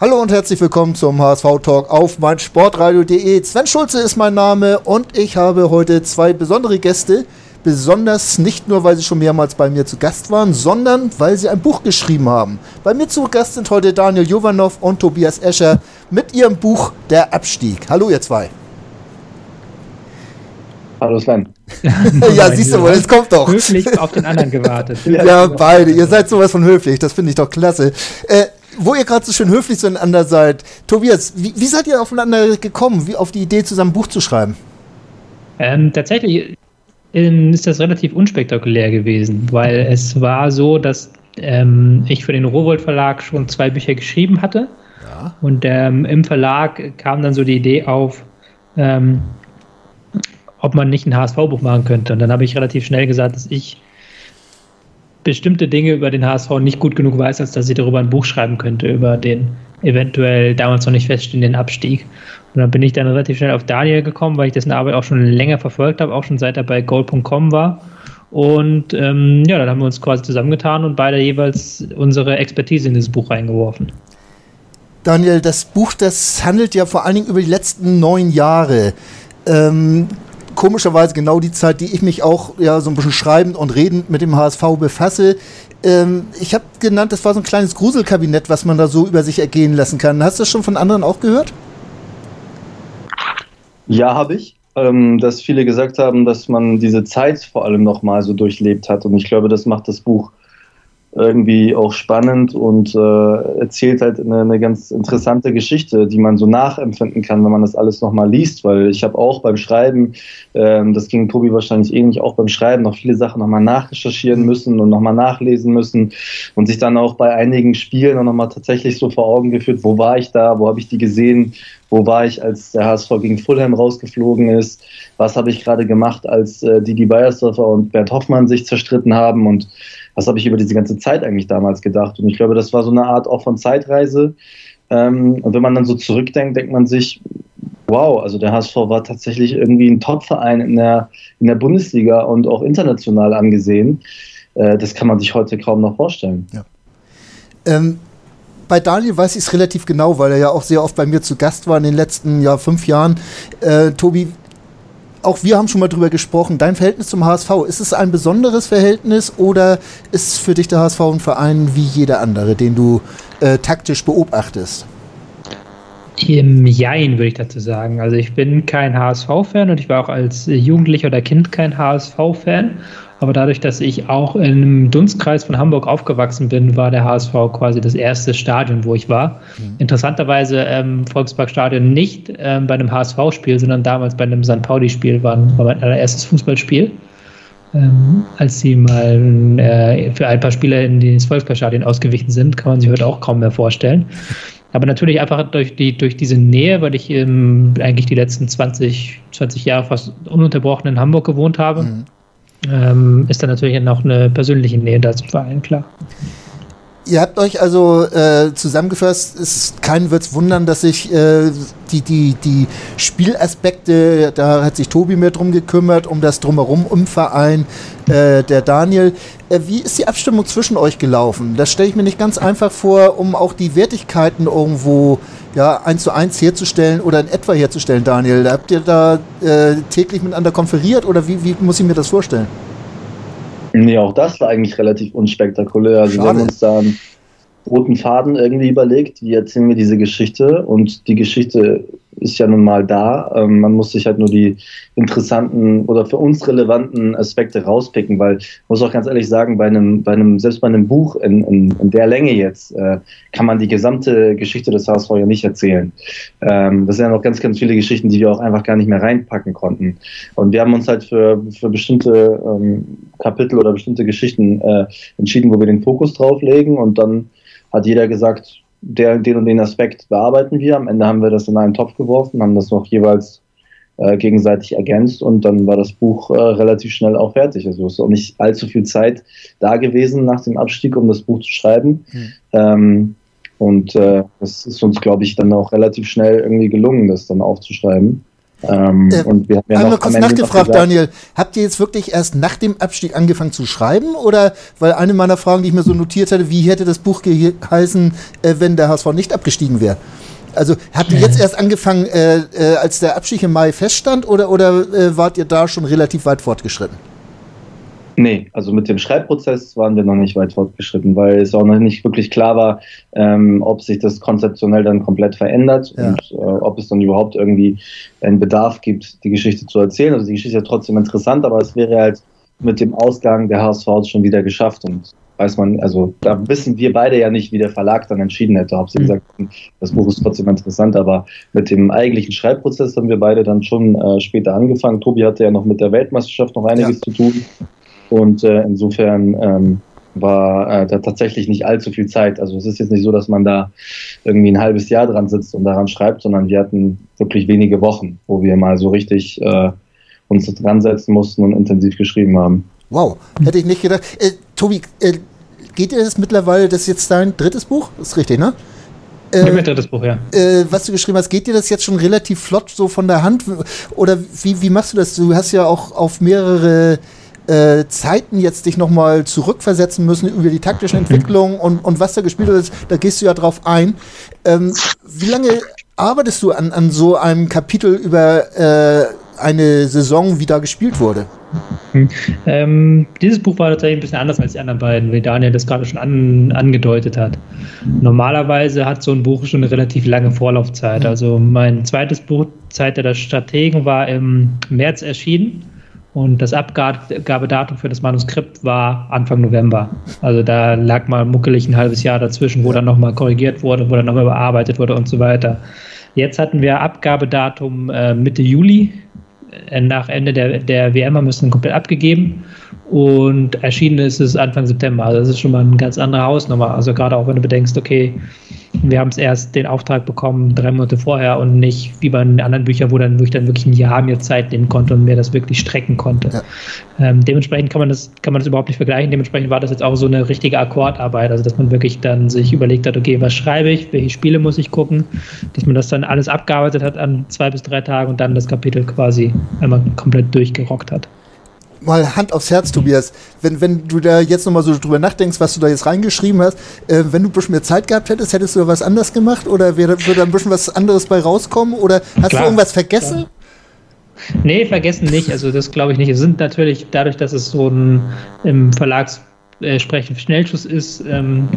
Hallo und herzlich willkommen zum HSV-Talk auf meinsportradio.de. Sven Schulze ist mein Name und ich habe heute zwei besondere Gäste. Besonders nicht nur, weil sie schon mehrmals bei mir zu Gast waren, sondern weil sie ein Buch geschrieben haben. Bei mir zu Gast sind heute Daniel Jovanov und Tobias Escher mit ihrem Buch Der Abstieg. Hallo ihr zwei. Hallo Sven. ja, siehst du wohl, es kommt doch. Höflich auf den anderen gewartet. ja, beide. Ihr seid sowas von höflich. Das finde ich doch klasse. Äh, wo ihr gerade so schön höflich zueinander seid. Tobias, wie, wie, seid ihr aufeinander gekommen, wie auf die Idee, zusammen ein Buch zu schreiben? Ähm, tatsächlich ähm, ist das relativ unspektakulär gewesen, weil es war so, dass ähm, ich für den Rowold Verlag schon zwei Bücher geschrieben hatte. Ja. Und ähm, im Verlag kam dann so die Idee auf, ähm, ob man nicht ein HSV-Buch machen könnte. Und dann habe ich relativ schnell gesagt, dass ich bestimmte Dinge über den HSV nicht gut genug weiß, als dass ich darüber ein Buch schreiben könnte, über den eventuell damals noch nicht feststehenden Abstieg. Und dann bin ich dann relativ schnell auf Daniel gekommen, weil ich dessen Arbeit auch schon länger verfolgt habe, auch schon seit er bei gold.com war. Und ähm, ja, dann haben wir uns quasi zusammengetan und beide jeweils unsere Expertise in dieses Buch reingeworfen. Daniel, das Buch, das handelt ja vor allen Dingen über die letzten neun Jahre. Ähm, komischerweise genau die Zeit, die ich mich auch ja so ein bisschen schreibend und redend mit dem HSV befasse. Ähm, ich habe genannt, das war so ein kleines Gruselkabinett, was man da so über sich ergehen lassen kann. Hast du das schon von anderen auch gehört? Ja, habe ich. Ähm, dass viele gesagt haben, dass man diese Zeit vor allem nochmal so durchlebt hat. Und ich glaube, das macht das Buch irgendwie auch spannend und äh, erzählt halt eine, eine, ganz interessante Geschichte, die man so nachempfinden kann, wenn man das alles nochmal liest, weil ich habe auch beim Schreiben, ähm, das ging Tobi wahrscheinlich ähnlich, auch beim Schreiben noch viele Sachen nochmal nachrecherchieren müssen und nochmal nachlesen müssen und sich dann auch bei einigen Spielen nochmal tatsächlich so vor Augen geführt, wo war ich da, wo habe ich die gesehen, wo war ich, als der HSV gegen Fulham rausgeflogen ist, was habe ich gerade gemacht, als äh, Didi Beiersdorfer und Bert Hoffmann sich zerstritten haben und was habe ich über diese ganze Zeit eigentlich damals gedacht? Und ich glaube, das war so eine Art auch von Zeitreise. Ähm, und wenn man dann so zurückdenkt, denkt man sich, wow, also der HSV war tatsächlich irgendwie ein Topverein in der, in der Bundesliga und auch international angesehen. Äh, das kann man sich heute kaum noch vorstellen. Ja. Ähm, bei Daniel weiß ich es relativ genau, weil er ja auch sehr oft bei mir zu Gast war in den letzten ja, fünf Jahren. Äh, Tobi, auch wir haben schon mal drüber gesprochen, dein Verhältnis zum HSV, ist es ein besonderes Verhältnis oder ist für dich der HSV ein Verein wie jeder andere, den du äh, taktisch beobachtest? Im Jein würde ich dazu sagen. Also ich bin kein HSV-Fan und ich war auch als Jugendlicher oder Kind kein HSV-Fan. Aber dadurch, dass ich auch im Dunstkreis von Hamburg aufgewachsen bin, war der HSV quasi das erste Stadion, wo ich war. Mhm. Interessanterweise ähm, Volksparkstadion nicht ähm, bei einem HSV-Spiel, sondern damals bei einem St. Pauli-Spiel war, war mein allererstes Fußballspiel. Ähm, als sie mal äh, für ein paar Spieler in das Volksparkstadion ausgewichen sind, kann man sich heute auch kaum mehr vorstellen. Aber natürlich einfach durch, die, durch diese Nähe, weil ich ähm, eigentlich die letzten 20, 20 Jahre fast ununterbrochen in Hamburg gewohnt habe. Mhm ähm, ist da natürlich noch eine persönliche Nähe da zum Verein, klar. Ihr habt euch also äh, zusammengefasst, es keinen wird es wundern, dass sich äh, die, die, die Spielaspekte, da hat sich Tobi mehr drum gekümmert, um das Drumherum im Verein, äh, der Daniel. Äh, wie ist die Abstimmung zwischen euch gelaufen? Das stelle ich mir nicht ganz einfach vor, um auch die Wertigkeiten irgendwo ja, eins zu eins herzustellen oder in etwa herzustellen, Daniel. Habt ihr da äh, täglich miteinander konferiert oder wie, wie muss ich mir das vorstellen? Nee, auch das war eigentlich relativ unspektakulär. Also Schade. wir haben uns da einen roten Faden irgendwie überlegt, wie erzählen wir diese Geschichte und die Geschichte ist ja nun mal da. Ähm, man muss sich halt nur die interessanten oder für uns relevanten Aspekte rauspicken, weil ich muss auch ganz ehrlich sagen, bei einem, bei einem selbst bei einem Buch in, in, in der Länge jetzt äh, kann man die gesamte Geschichte des HSV ja nicht erzählen. Ähm, das sind ja noch ganz, ganz viele Geschichten, die wir auch einfach gar nicht mehr reinpacken konnten. Und wir haben uns halt für, für bestimmte ähm, Kapitel oder bestimmte Geschichten äh, entschieden, wo wir den Fokus drauf legen und dann hat jeder gesagt, der, den und den Aspekt bearbeiten wir. Am Ende haben wir das in einen Topf geworfen, haben das noch jeweils äh, gegenseitig ergänzt und dann war das Buch äh, relativ schnell auch fertig. Also es ist auch nicht allzu viel Zeit da gewesen nach dem Abstieg, um das Buch zu schreiben. Mhm. Ähm, und äh, das ist uns, glaube ich, dann auch relativ schnell irgendwie gelungen, das dann aufzuschreiben. Ähm, äh, und wir haben ja noch kurz nachgefragt, gesagt, Daniel, habt ihr jetzt wirklich erst nach dem Abstieg angefangen zu schreiben? Oder, weil eine meiner Fragen, die ich mir so notiert hatte, wie hätte das Buch geheißen, äh, wenn der HSV nicht abgestiegen wäre? Also habt ihr jetzt erst angefangen, äh, äh, als der Abstieg im Mai feststand, oder, oder äh, wart ihr da schon relativ weit fortgeschritten? Nee, also mit dem Schreibprozess waren wir noch nicht weit fortgeschritten, weil es auch noch nicht wirklich klar war, ähm, ob sich das konzeptionell dann komplett verändert ja. und äh, ob es dann überhaupt irgendwie einen Bedarf gibt, die Geschichte zu erzählen. Also die Geschichte ist ja trotzdem interessant, aber es wäre halt mit dem Ausgang der HSV schon wieder geschafft und weiß man, also da wissen wir beide ja nicht, wie der Verlag dann entschieden hätte. Ob sie mhm. gesagt haben, das Buch ist trotzdem interessant, aber mit dem eigentlichen Schreibprozess haben wir beide dann schon äh, später angefangen. Tobi hatte ja noch mit der Weltmeisterschaft noch einiges ja. zu tun. Und äh, insofern ähm, war äh, da tatsächlich nicht allzu viel Zeit. Also es ist jetzt nicht so, dass man da irgendwie ein halbes Jahr dran sitzt und daran schreibt, sondern wir hatten wirklich wenige Wochen, wo wir mal so richtig äh, uns dran setzen mussten und intensiv geschrieben haben. Wow, hätte ich nicht gedacht. Äh, Tobi, äh, geht dir das mittlerweile, das ist jetzt dein drittes Buch? Das ist richtig, ne? Äh, mein drittes Buch, ja. Äh, was du geschrieben hast, geht dir das jetzt schon relativ flott so von der Hand? Oder wie, wie machst du das? Du hast ja auch auf mehrere äh, Zeiten jetzt dich nochmal zurückversetzen müssen über die taktische mhm. Entwicklung und, und was da gespielt wird, da gehst du ja drauf ein. Ähm, wie lange arbeitest du an, an so einem Kapitel über äh, eine Saison, wie da gespielt wurde? Hm. Ähm, dieses Buch war tatsächlich ein bisschen anders als die anderen beiden, wie Daniel das gerade schon an, angedeutet hat. Normalerweise hat so ein Buch schon eine relativ lange Vorlaufzeit. Mhm. Also mein zweites Buch, Zeit der Strategen, war im März erschienen und das Abgabedatum für das Manuskript war Anfang November. Also da lag mal muckelig ein halbes Jahr dazwischen, wo dann nochmal korrigiert wurde, wo dann nochmal überarbeitet wurde und so weiter. Jetzt hatten wir Abgabedatum äh, Mitte Juli. Äh, nach Ende der, der WM haben wir es dann komplett abgegeben. Und erschienen ist es Anfang September. Also das ist schon mal eine ganz andere Hausnummer. Also gerade auch wenn du bedenkst, okay, wir haben es erst den Auftrag bekommen drei Monate vorher und nicht wie bei den anderen Büchern, wo, dann, wo ich dann wirklich ein Jahr mir Zeit nehmen konnte und mir das wirklich strecken konnte. Ja. Ähm, dementsprechend kann man, das, kann man das überhaupt nicht vergleichen. Dementsprechend war das jetzt auch so eine richtige Akkordarbeit, also dass man wirklich dann sich überlegt hat, okay, was schreibe ich, welche Spiele muss ich gucken, dass man das dann alles abgearbeitet hat an zwei bis drei Tagen und dann das Kapitel quasi einmal komplett durchgerockt hat mal Hand aufs Herz, Tobias, wenn, wenn du da jetzt nochmal so drüber nachdenkst, was du da jetzt reingeschrieben hast, äh, wenn du ein bisschen mehr Zeit gehabt hättest, hättest du da was anders gemacht oder wäre, würde da ein bisschen was anderes bei rauskommen oder hast Klar. du irgendwas vergessen? Klar. Nee, vergessen nicht. Also das glaube ich nicht. Es sind natürlich dadurch, dass es so ein im Verlags äh, Schnellschuss ist, ähm,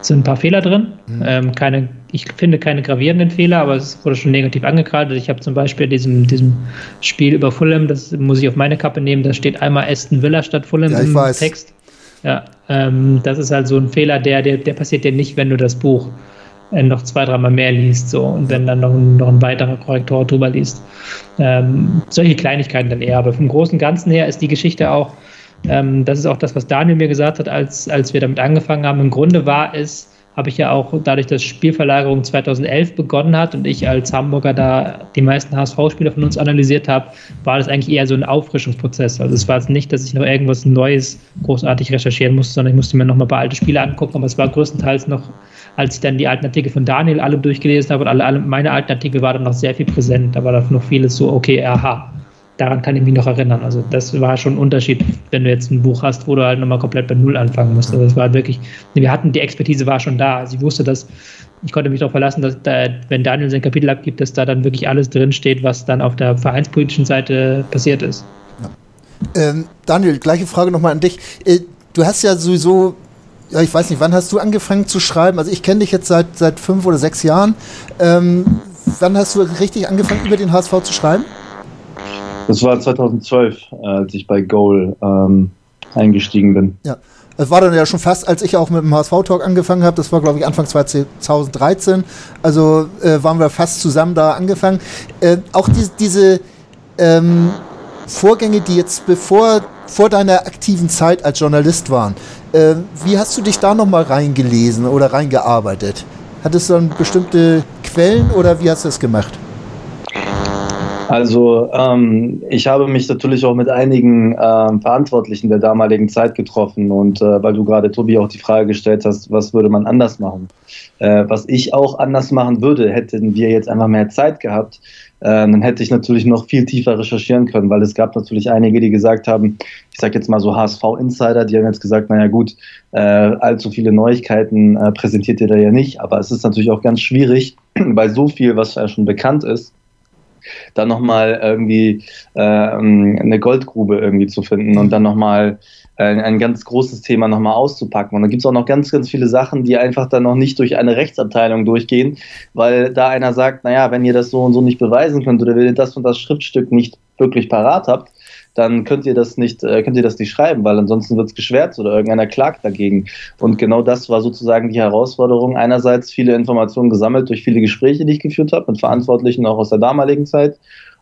sind ein paar Fehler drin. Mhm. Ähm, keine, ich finde keine gravierenden Fehler, aber es wurde schon negativ angekreidet. Ich habe zum Beispiel diesem, diesem Spiel über Fulham, das muss ich auf meine Kappe nehmen, da steht einmal Aston Villa statt Fulham ja, im weiß. Text. Ja, ähm, das ist halt so ein Fehler, der, der, der passiert dir nicht, wenn du das Buch äh, noch zwei, dreimal mehr liest so und wenn dann noch, ein, noch ein weiterer Korrektor drüber liest. Ähm, solche Kleinigkeiten dann eher, aber vom Großen Ganzen her ist die Geschichte auch ähm, das ist auch das, was Daniel mir gesagt hat, als, als wir damit angefangen haben. Im Grunde war es, habe ich ja auch dadurch, dass Spielverlagerung 2011 begonnen hat und ich als Hamburger da die meisten HSV-Spieler von uns analysiert habe, war das eigentlich eher so ein Auffrischungsprozess. Also es war jetzt nicht, dass ich noch irgendwas Neues großartig recherchieren musste, sondern ich musste mir nochmal ein paar alte Spiele angucken, aber es war größtenteils noch, als ich dann die alten Artikel von Daniel alle durchgelesen habe und alle, alle meine alten Artikel war dann noch sehr viel präsent. Da war dann noch vieles so, okay, aha, daran kann ich mich noch erinnern. Also das war schon ein Unterschied, wenn du jetzt ein Buch hast, wo du halt nochmal komplett bei Null anfangen musst. Also das war wirklich, wir hatten, die Expertise war schon da. Also ich wusste, dass, ich konnte mich darauf verlassen, dass da, wenn Daniel sein Kapitel abgibt, dass da dann wirklich alles drinsteht, was dann auf der vereinspolitischen Seite passiert ist. Ja. Ähm, Daniel, gleiche Frage nochmal an dich. Äh, du hast ja sowieso ja, ich weiß nicht, wann hast du angefangen zu schreiben? Also ich kenne dich jetzt seit, seit fünf oder sechs Jahren. Ähm, wann hast du richtig angefangen, über den HSV zu schreiben? Das war 2012, als ich bei Goal ähm, eingestiegen bin. Ja. Das war dann ja schon fast, als ich auch mit dem HSV-Talk angefangen habe. Das war, glaube ich, Anfang 2013. Also äh, waren wir fast zusammen da angefangen. Äh, auch die, diese ähm, Vorgänge, die jetzt bevor vor deiner aktiven Zeit als Journalist waren, äh, wie hast du dich da nochmal reingelesen oder reingearbeitet? Hattest du dann bestimmte Quellen oder wie hast du das gemacht? Also ähm, ich habe mich natürlich auch mit einigen ähm, Verantwortlichen der damaligen Zeit getroffen und äh, weil du gerade Tobi auch die Frage gestellt hast, was würde man anders machen? Äh, was ich auch anders machen würde, hätten wir jetzt einfach mehr Zeit gehabt, äh, dann hätte ich natürlich noch viel tiefer recherchieren können, weil es gab natürlich einige, die gesagt haben, ich sage jetzt mal so HSV-Insider, die haben jetzt gesagt, naja gut, äh, allzu viele Neuigkeiten äh, präsentiert ihr da ja nicht, aber es ist natürlich auch ganz schwierig, weil so viel, was ja schon bekannt ist, dann nochmal irgendwie äh, eine Goldgrube irgendwie zu finden und dann nochmal äh, ein ganz großes Thema nochmal auszupacken. Und dann gibt es auch noch ganz, ganz viele Sachen, die einfach dann noch nicht durch eine Rechtsabteilung durchgehen, weil da einer sagt, naja, wenn ihr das so und so nicht beweisen könnt oder wenn ihr das und das Schriftstück nicht wirklich parat habt, dann könnt ihr das nicht, äh, könnt ihr das nicht schreiben, weil ansonsten wird es geschwärzt oder irgendeiner klagt dagegen. Und genau das war sozusagen die Herausforderung. Einerseits viele Informationen gesammelt durch viele Gespräche, die ich geführt habe, mit Verantwortlichen auch aus der damaligen Zeit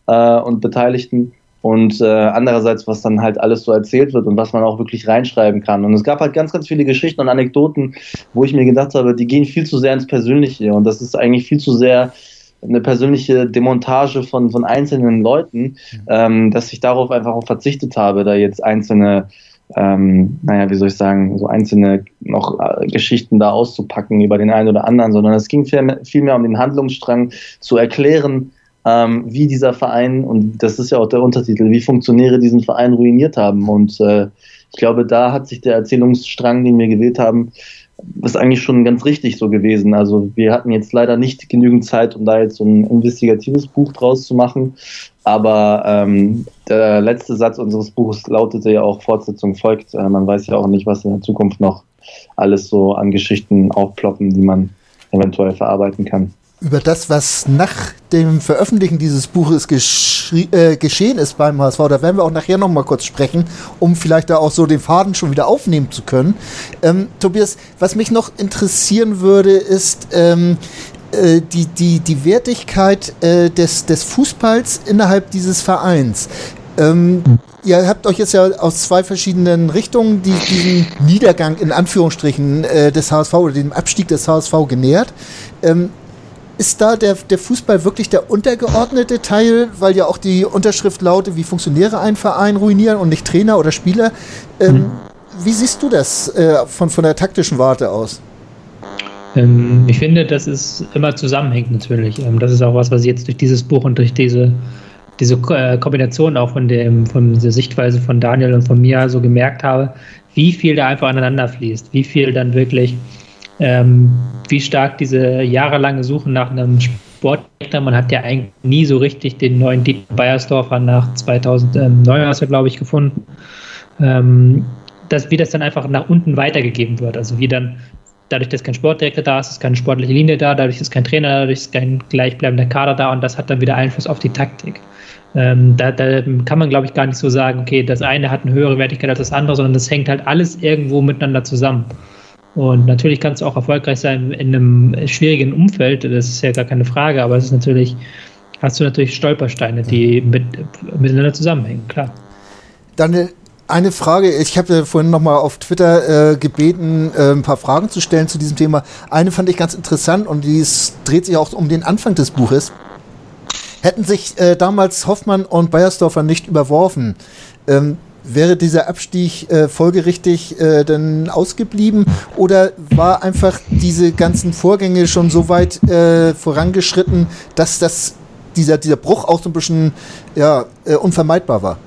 äh, und Beteiligten. Und äh, andererseits, was dann halt alles so erzählt wird und was man auch wirklich reinschreiben kann. Und es gab halt ganz, ganz viele Geschichten und Anekdoten, wo ich mir gedacht habe, die gehen viel zu sehr ins Persönliche. Und das ist eigentlich viel zu sehr eine persönliche Demontage von, von einzelnen Leuten, ähm, dass ich darauf einfach auch verzichtet habe, da jetzt einzelne, ähm, naja, wie soll ich sagen, so einzelne noch äh, Geschichten da auszupacken über den einen oder anderen, sondern es ging vielmehr viel um den Handlungsstrang zu erklären, ähm, wie dieser Verein, und das ist ja auch der Untertitel, wie Funktionäre diesen Verein ruiniert haben. Und äh, ich glaube, da hat sich der Erzählungsstrang, den wir gewählt haben, ist eigentlich schon ganz richtig so gewesen. Also wir hatten jetzt leider nicht genügend Zeit, um da jetzt so ein investigatives Buch draus zu machen. Aber ähm, der letzte Satz unseres Buches lautete ja auch Fortsetzung folgt. Äh, man weiß ja auch nicht, was in der Zukunft noch alles so an Geschichten aufploppen, die man eventuell verarbeiten kann über das, was nach dem Veröffentlichen dieses Buches äh, geschehen ist beim HSV. Da werden wir auch nachher noch mal kurz sprechen, um vielleicht da auch so den Faden schon wieder aufnehmen zu können. Ähm, Tobias, was mich noch interessieren würde, ist ähm, äh, die, die, die Wertigkeit äh, des, des Fußballs innerhalb dieses Vereins. Ähm, ihr habt euch jetzt ja aus zwei verschiedenen Richtungen die, diesen Niedergang in Anführungsstrichen äh, des HSV oder dem Abstieg des HSV genähert. Ähm, ist da der, der Fußball wirklich der untergeordnete Teil, weil ja auch die Unterschrift lautet, wie Funktionäre einen Verein ruinieren und nicht Trainer oder Spieler. Ähm, mhm. Wie siehst du das äh, von, von der taktischen Warte aus? Ähm, ich finde, dass es immer zusammenhängt natürlich. Ähm, das ist auch was, was ich jetzt durch dieses Buch und durch diese, diese äh, Kombination auch von, dem, von der Sichtweise von Daniel und von mir so gemerkt habe, wie viel da einfach aneinander fließt, wie viel dann wirklich ähm, wie stark diese jahrelange Suche nach einem Sportdirektor, man hat ja eigentlich nie so richtig den neuen Dieter Beiersdorfer nach 2009, hast du, glaube ich, gefunden, ähm, dass, wie das dann einfach nach unten weitergegeben wird. Also wie dann dadurch, dass kein Sportdirektor da ist, ist keine sportliche Linie da, dadurch ist kein Trainer, dadurch ist kein gleichbleibender Kader da und das hat dann wieder Einfluss auf die Taktik. Ähm, da, da, kann man, glaube ich, gar nicht so sagen, okay, das eine hat eine höhere Wertigkeit als das andere, sondern das hängt halt alles irgendwo miteinander zusammen. Und natürlich kann es auch erfolgreich sein in einem schwierigen Umfeld, das ist ja gar keine Frage, aber es ist natürlich, hast du natürlich Stolpersteine, die mit, miteinander zusammenhängen, klar. Dann eine Frage, ich habe ja vorhin nochmal auf Twitter äh, gebeten, äh, ein paar Fragen zu stellen zu diesem Thema. Eine fand ich ganz interessant und die dreht sich auch um den Anfang des Buches. Hätten sich äh, damals Hoffmann und Beiersdorfer nicht überworfen, ähm, Wäre dieser Abstieg äh, folgerichtig äh, denn ausgeblieben oder war einfach diese ganzen Vorgänge schon so weit äh, vorangeschritten, dass das, dieser, dieser Bruch auch so ein bisschen ja, äh, unvermeidbar war?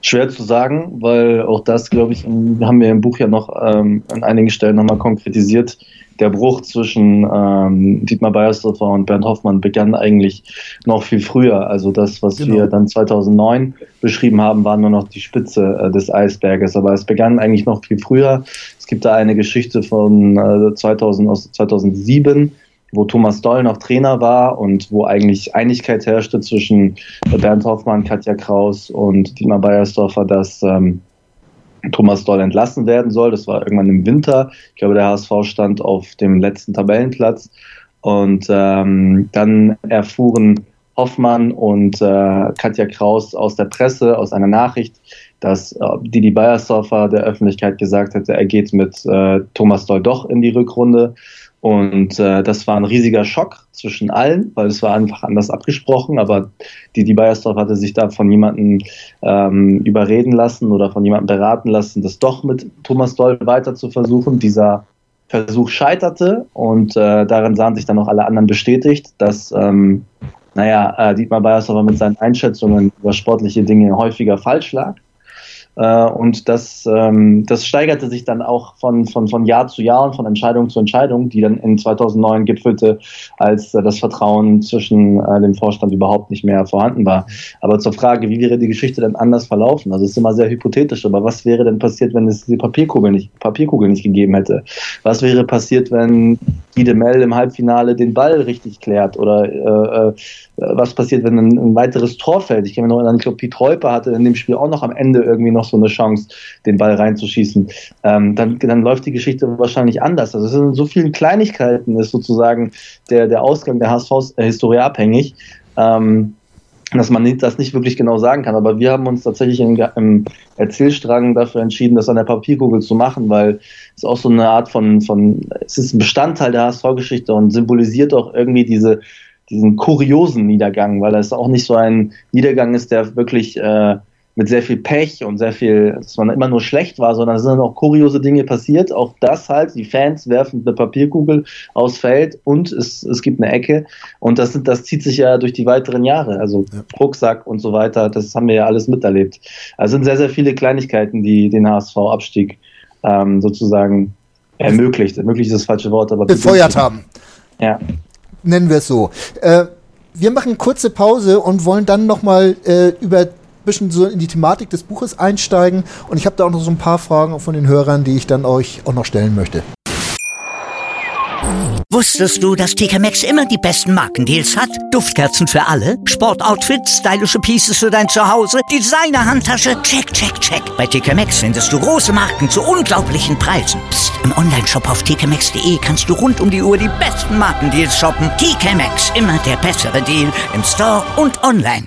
Schwer zu sagen, weil auch das, glaube ich, haben wir im Buch ja noch ähm, an einigen Stellen nochmal konkretisiert der Bruch zwischen ähm, Dietmar Beiersdorfer und Bernd Hoffmann begann eigentlich noch viel früher. Also das, was genau. wir dann 2009 beschrieben haben, war nur noch die Spitze äh, des Eisberges. Aber es begann eigentlich noch viel früher. Es gibt da eine Geschichte von äh, 2000, aus 2007, wo Thomas Doll noch Trainer war und wo eigentlich Einigkeit herrschte zwischen Bernd Hoffmann, Katja Kraus und Dietmar Beiersdorfer, dass ähm, Thomas Doll entlassen werden soll. Das war irgendwann im Winter. Ich glaube, der HSV stand auf dem letzten Tabellenplatz. Und ähm, dann erfuhren Hoffmann und äh, Katja Kraus aus der Presse, aus einer Nachricht, dass äh, Didi Beiersdorfer der Öffentlichkeit gesagt hätte, er geht mit äh, Thomas Doll doch in die Rückrunde. Und äh, das war ein riesiger Schock zwischen allen, weil es war einfach anders abgesprochen. Aber Didi Beiersdorf hatte sich da von jemandem ähm, überreden lassen oder von jemandem beraten lassen, das doch mit Thomas Doll weiter zu versuchen. Dieser Versuch scheiterte und äh, darin sahen sich dann auch alle anderen bestätigt, dass ähm, naja, äh, Dietmar Beiersdorfer mit seinen Einschätzungen über sportliche Dinge häufiger falsch lag. Äh, und das, ähm, das steigerte sich dann auch von, von, von Jahr zu Jahr und von Entscheidung zu Entscheidung, die dann in 2009 gipfelte, als äh, das Vertrauen zwischen äh, dem Vorstand überhaupt nicht mehr vorhanden war. Aber zur Frage, wie wäre die Geschichte denn anders verlaufen? Also es ist immer sehr hypothetisch, aber was wäre denn passiert, wenn es die Papierkugel nicht, Papierkugel nicht gegeben hätte? Was wäre passiert, wenn Guide Mel im Halbfinale den Ball richtig klärt? Oder äh, was passiert, wenn ein, ein weiteres Tor fällt? Ich kann mir noch erinnern, ich glaube, Piet Reuper hatte in dem Spiel auch noch am Ende irgendwie noch so eine Chance, den Ball reinzuschießen. Ähm, dann, dann läuft die Geschichte wahrscheinlich anders. Also es sind so vielen Kleinigkeiten ist sozusagen der, der Ausgang der HSV-Historie abhängig. Ähm, dass man das nicht wirklich genau sagen kann. Aber wir haben uns tatsächlich im Erzählstrang dafür entschieden, das an der Papierkugel zu machen, weil es auch so eine Art von, von es ist ein Bestandteil der HSV-Geschichte und symbolisiert auch irgendwie diese, diesen kuriosen Niedergang, weil es auch nicht so ein Niedergang ist, der wirklich äh, mit sehr viel Pech und sehr viel, dass man immer nur schlecht war, sondern es sind auch kuriose Dinge passiert. Auch das halt, die Fans werfen eine Papierkugel aufs Feld und es, es gibt eine Ecke. Und das, sind, das zieht sich ja durch die weiteren Jahre. Also ja. Rucksack und so weiter, das haben wir ja alles miterlebt. Also sind sehr, sehr viele Kleinigkeiten, die den HSV-Abstieg ähm, sozusagen ermöglicht. Ermöglicht ist das falsche Wort, aber befeuert haben. Ja. Nennen wir es so. Äh, wir machen kurze Pause und wollen dann nochmal äh, über bisschen so in die Thematik des Buches einsteigen. Und ich habe da auch noch so ein paar Fragen von den Hörern, die ich dann euch auch noch stellen möchte. Wusstest du, dass TK Maxx immer die besten Markendeals hat? Duftkerzen für alle, Sportoutfits, stylische Pieces für dein Zuhause, Designer-Handtasche, check, check, check. Bei TK Maxx findest du große Marken zu unglaublichen Preisen. Psst. im Onlineshop auf tkmaxx.de kannst du rund um die Uhr die besten Markendeals shoppen. TK Maxx, immer der bessere Deal im Store und online.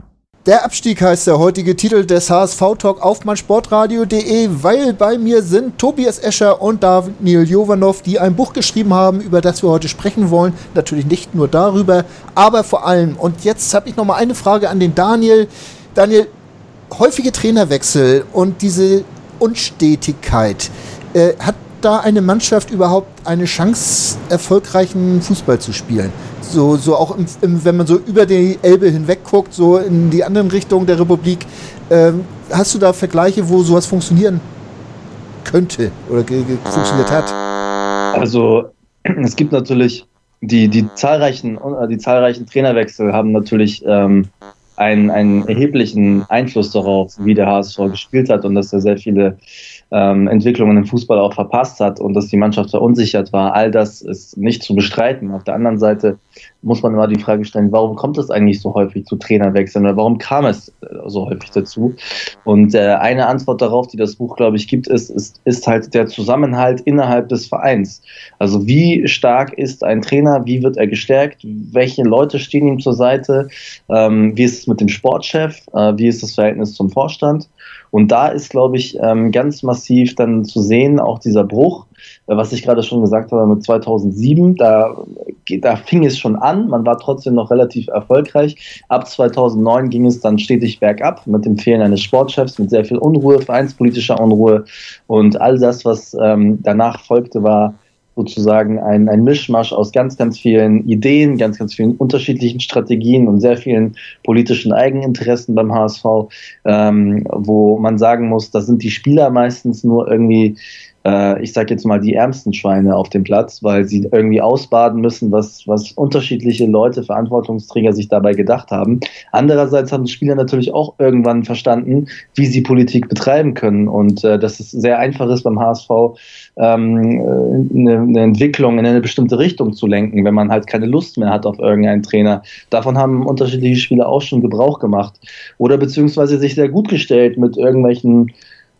Der Abstieg heißt der heutige Titel des HSV-Talk auf meinsportradio.de, weil bei mir sind Tobias Escher und Daniel Jovanov, die ein Buch geschrieben haben, über das wir heute sprechen wollen. Natürlich nicht nur darüber, aber vor allem. Und jetzt habe ich noch mal eine Frage an den Daniel. Daniel, häufige Trainerwechsel und diese Unstetigkeit. Äh, hat da eine Mannschaft überhaupt eine Chance, erfolgreichen Fußball zu spielen? so, so auch im, im, wenn man so über die Elbe hinweg guckt, so in die anderen Richtungen der Republik, ähm, hast du da Vergleiche, wo sowas funktionieren könnte oder funktioniert hat? Also es gibt natürlich die, die zahlreichen, äh, die zahlreichen Trainerwechsel haben natürlich ähm, einen, einen erheblichen Einfluss darauf, wie der HSV gespielt hat und dass er sehr viele ähm, Entwicklungen im Fußball auch verpasst hat und dass die Mannschaft verunsichert war. All das ist nicht zu bestreiten. Auf der anderen Seite muss man immer die Frage stellen, warum kommt es eigentlich so häufig zu Trainerwechseln oder warum kam es äh, so häufig dazu? Und äh, eine Antwort darauf, die das Buch, glaube ich, gibt, ist, ist, ist halt der Zusammenhalt innerhalb des Vereins. Also wie stark ist ein Trainer, wie wird er gestärkt, welche Leute stehen ihm zur Seite, ähm, wie ist es mit dem Sportchef, äh, wie ist das Verhältnis zum Vorstand? Und da ist, glaube ich, ähm, ganz massiv dann zu sehen, auch dieser Bruch, äh, was ich gerade schon gesagt habe mit 2007, da, da fing es schon an, man war trotzdem noch relativ erfolgreich. Ab 2009 ging es dann stetig bergab mit dem Fehlen eines Sportchefs, mit sehr viel Unruhe, vereinspolitischer Unruhe. Und all das, was ähm, danach folgte, war sozusagen ein, ein Mischmasch aus ganz, ganz vielen Ideen, ganz, ganz vielen unterschiedlichen Strategien und sehr vielen politischen Eigeninteressen beim HSV, ähm, wo man sagen muss, da sind die Spieler meistens nur irgendwie äh, ich sage jetzt mal, die ärmsten Schweine auf dem Platz, weil sie irgendwie ausbaden müssen, was, was unterschiedliche Leute, Verantwortungsträger sich dabei gedacht haben. Andererseits haben die Spieler natürlich auch irgendwann verstanden, wie sie Politik betreiben können und äh, dass es sehr einfach ist beim HSV, ähm, äh, eine, eine Entwicklung in eine bestimmte Richtung zu lenken, wenn man halt keine Lust mehr hat auf irgendeinen Trainer. Davon haben unterschiedliche Spieler auch schon Gebrauch gemacht oder beziehungsweise sich sehr gut gestellt mit irgendwelchen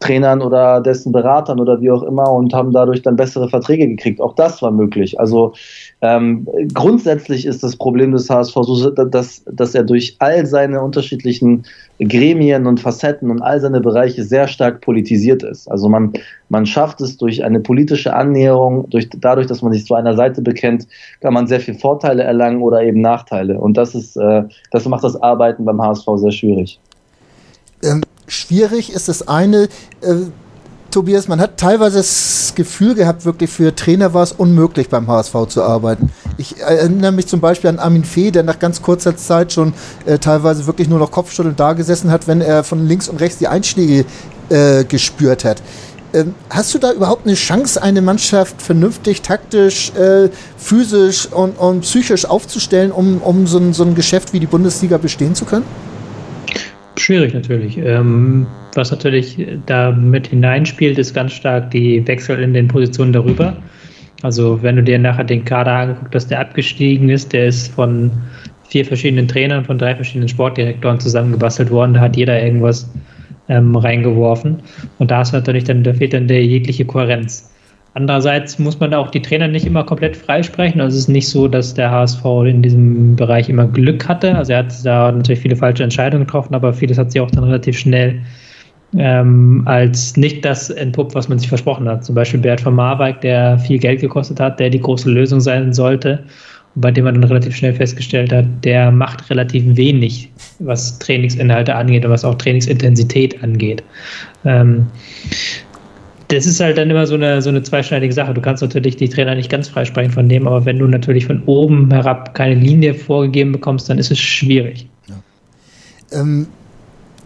Trainern oder dessen Beratern oder wie auch immer und haben dadurch dann bessere Verträge gekriegt. Auch das war möglich. Also ähm, grundsätzlich ist das Problem des HSV so, dass, dass er durch all seine unterschiedlichen Gremien und Facetten und all seine Bereiche sehr stark politisiert ist. Also man, man schafft es durch eine politische Annäherung, durch, dadurch, dass man sich zu einer Seite bekennt, kann man sehr viel Vorteile erlangen oder eben Nachteile. Und das ist, äh, das macht das Arbeiten beim HSV sehr schwierig. Ähm, schwierig ist das eine. Äh, Tobias, man hat teilweise das Gefühl gehabt, wirklich für Trainer war es unmöglich beim HSV zu arbeiten. Ich erinnere mich zum Beispiel an Armin Fee, der nach ganz kurzer Zeit schon äh, teilweise wirklich nur noch Kopfschütteln da gesessen hat, wenn er von links und rechts die Einschläge äh, gespürt hat. Ähm, hast du da überhaupt eine Chance, eine Mannschaft vernünftig, taktisch, äh, physisch und, und, psychisch aufzustellen, um, um so, ein, so ein Geschäft wie die Bundesliga bestehen zu können? Schwierig natürlich. Ähm, was natürlich da mit hineinspielt, ist ganz stark die Wechsel in den Positionen darüber. Also wenn du dir nachher den Kader angeguckt hast, der abgestiegen ist, der ist von vier verschiedenen Trainern, von drei verschiedenen Sportdirektoren zusammengebastelt worden. Da hat jeder irgendwas ähm, reingeworfen. Und da ist natürlich dann, da fehlt dann der jegliche Kohärenz. Andererseits muss man da auch die Trainer nicht immer komplett freisprechen. Also es ist nicht so, dass der HSV in diesem Bereich immer Glück hatte. Also er hat da natürlich viele falsche Entscheidungen getroffen, aber vieles hat sich auch dann relativ schnell ähm, als nicht das entpuppt, was man sich versprochen hat. Zum Beispiel Bert von Marwijk, der viel Geld gekostet hat, der die große Lösung sein sollte und bei dem man dann relativ schnell festgestellt hat, der macht relativ wenig, was Trainingsinhalte angeht und was auch Trainingsintensität angeht. Ähm, das ist halt dann immer so eine, so eine zweischneidige Sache. Du kannst natürlich die Trainer nicht ganz freisprechen von dem, aber wenn du natürlich von oben herab keine Linie vorgegeben bekommst, dann ist es schwierig. Ja. Ähm,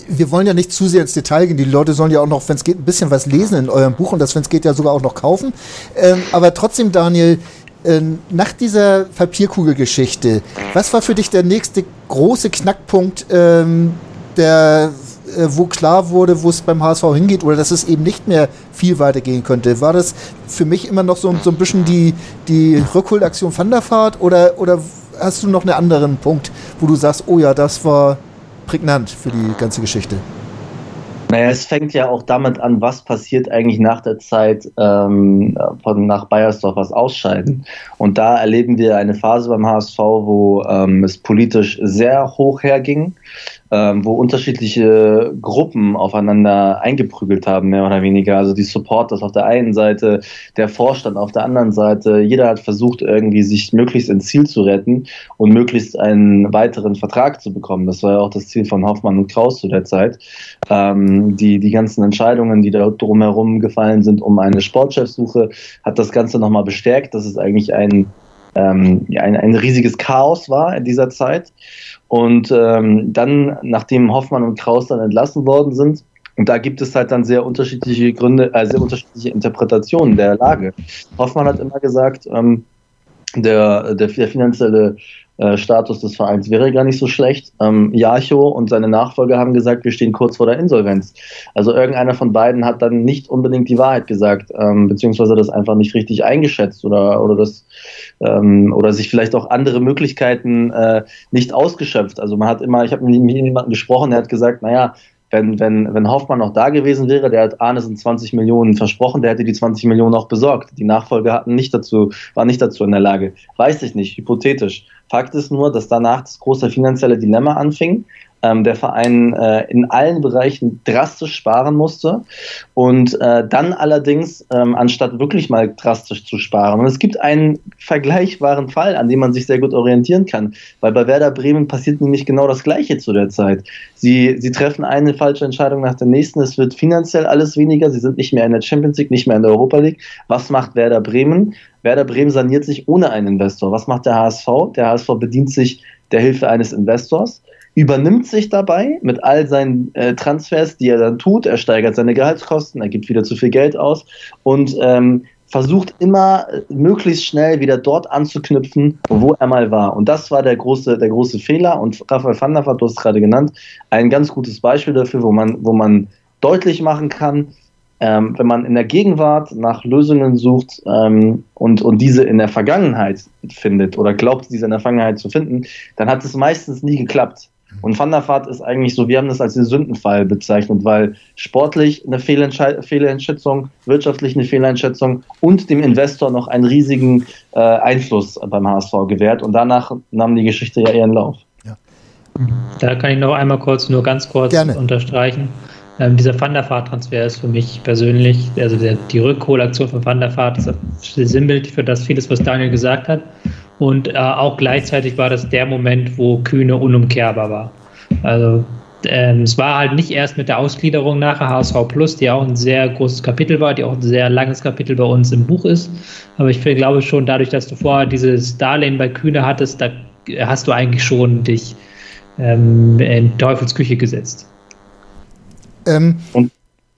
wir wollen ja nicht zu sehr ins Detail gehen. Die Leute sollen ja auch noch, wenn es geht, ein bisschen was lesen in eurem Buch und das, wenn es geht, ja sogar auch noch kaufen. Ähm, aber trotzdem, Daniel, äh, nach dieser Papierkugelgeschichte, was war für dich der nächste große Knackpunkt, ähm, der äh, wo klar wurde, wo es beim HSV hingeht oder dass es eben nicht mehr viel weiter gehen könnte. War das für mich immer noch so, so ein bisschen die, die Rückholaktion Van der Vaart oder, oder hast du noch einen anderen Punkt, wo du sagst, oh ja, das war prägnant für die ganze Geschichte? Naja, es fängt ja auch damit an, was passiert eigentlich nach der Zeit ähm, von nach Bayersdorf was ausscheiden. Und da erleben wir eine Phase beim HSV, wo ähm, es politisch sehr hoch herging ähm, wo unterschiedliche Gruppen aufeinander eingeprügelt haben, mehr oder weniger. Also die Supporters auf der einen Seite, der Vorstand auf der anderen Seite. Jeder hat versucht, irgendwie sich möglichst ins Ziel zu retten und möglichst einen weiteren Vertrag zu bekommen. Das war ja auch das Ziel von Hoffmann und Kraus zu der Zeit. Ähm, die, die ganzen Entscheidungen, die da drumherum gefallen sind um eine Sportchefsuche, hat das Ganze nochmal bestärkt. Das ist eigentlich ein ähm, ein, ein riesiges Chaos war in dieser Zeit. Und ähm, dann, nachdem Hoffmann und Kraus dann entlassen worden sind, und da gibt es halt dann sehr unterschiedliche Gründe, äh, sehr unterschiedliche Interpretationen der Lage. Hoffmann hat immer gesagt, ähm, der, der, der finanzielle äh, Status des Vereins wäre gar nicht so schlecht. Ähm, Jarcho und seine Nachfolger haben gesagt, wir stehen kurz vor der Insolvenz. Also irgendeiner von beiden hat dann nicht unbedingt die Wahrheit gesagt, ähm, beziehungsweise das einfach nicht richtig eingeschätzt oder, oder das ähm, oder sich vielleicht auch andere Möglichkeiten äh, nicht ausgeschöpft. Also man hat immer, ich habe mit jemandem gesprochen, der hat gesagt, naja, wenn, wenn, wenn Hoffmann noch da gewesen wäre, der hat Arnesen 20 Millionen versprochen, der hätte die 20 Millionen auch besorgt. Die Nachfolger hatten nicht dazu, waren nicht dazu in der Lage. Weiß ich nicht, hypothetisch. Fakt ist nur, dass danach das große finanzielle Dilemma anfing. Ähm, der Verein äh, in allen Bereichen drastisch sparen musste und äh, dann allerdings, ähm, anstatt wirklich mal drastisch zu sparen, und es gibt einen vergleichbaren Fall, an dem man sich sehr gut orientieren kann, weil bei Werder Bremen passiert nämlich genau das Gleiche zu der Zeit. Sie, sie treffen eine falsche Entscheidung nach der nächsten, es wird finanziell alles weniger, sie sind nicht mehr in der Champions League, nicht mehr in der Europa League. Was macht Werder Bremen? Werder Bremen saniert sich ohne einen Investor. Was macht der HSV? Der HSV bedient sich der Hilfe eines Investors übernimmt sich dabei mit all seinen äh, Transfers, die er dann tut. Er steigert seine Gehaltskosten, er gibt wieder zu viel Geld aus und ähm, versucht immer äh, möglichst schnell wieder dort anzuknüpfen, wo er mal war. Und das war der große, der große Fehler. Und Raphael van der Vaart, du hast es gerade genannt, ein ganz gutes Beispiel dafür, wo man, wo man deutlich machen kann, ähm, wenn man in der Gegenwart nach Lösungen sucht ähm, und, und diese in der Vergangenheit findet oder glaubt, diese in der Vergangenheit zu finden, dann hat es meistens nie geklappt. Und Van der Vaart ist eigentlich so, wir haben das als den Sündenfall bezeichnet, weil sportlich eine Fehleinschätzung, wirtschaftlich eine Fehleinschätzung und dem Investor noch einen riesigen äh, Einfluss beim HSV gewährt. Und danach nahm die Geschichte ja ihren Lauf. Ja. Da kann ich noch einmal kurz, nur ganz kurz Gerne. unterstreichen. Ähm, dieser Van der Vaart-Transfer ist für mich persönlich, also der, die Rückholaktion von Van der Vaart ist sinnbildlich für das vieles, was Daniel gesagt hat. Und äh, auch gleichzeitig war das der Moment, wo Kühne unumkehrbar war. Also ähm, es war halt nicht erst mit der Ausgliederung nachher HSV Plus, die auch ein sehr großes Kapitel war, die auch ein sehr langes Kapitel bei uns im Buch ist. Aber ich glaube schon, dadurch, dass du vorher dieses Darlehen bei Kühne hattest, da hast du eigentlich schon dich ähm, in Teufelsküche gesetzt. Ähm, und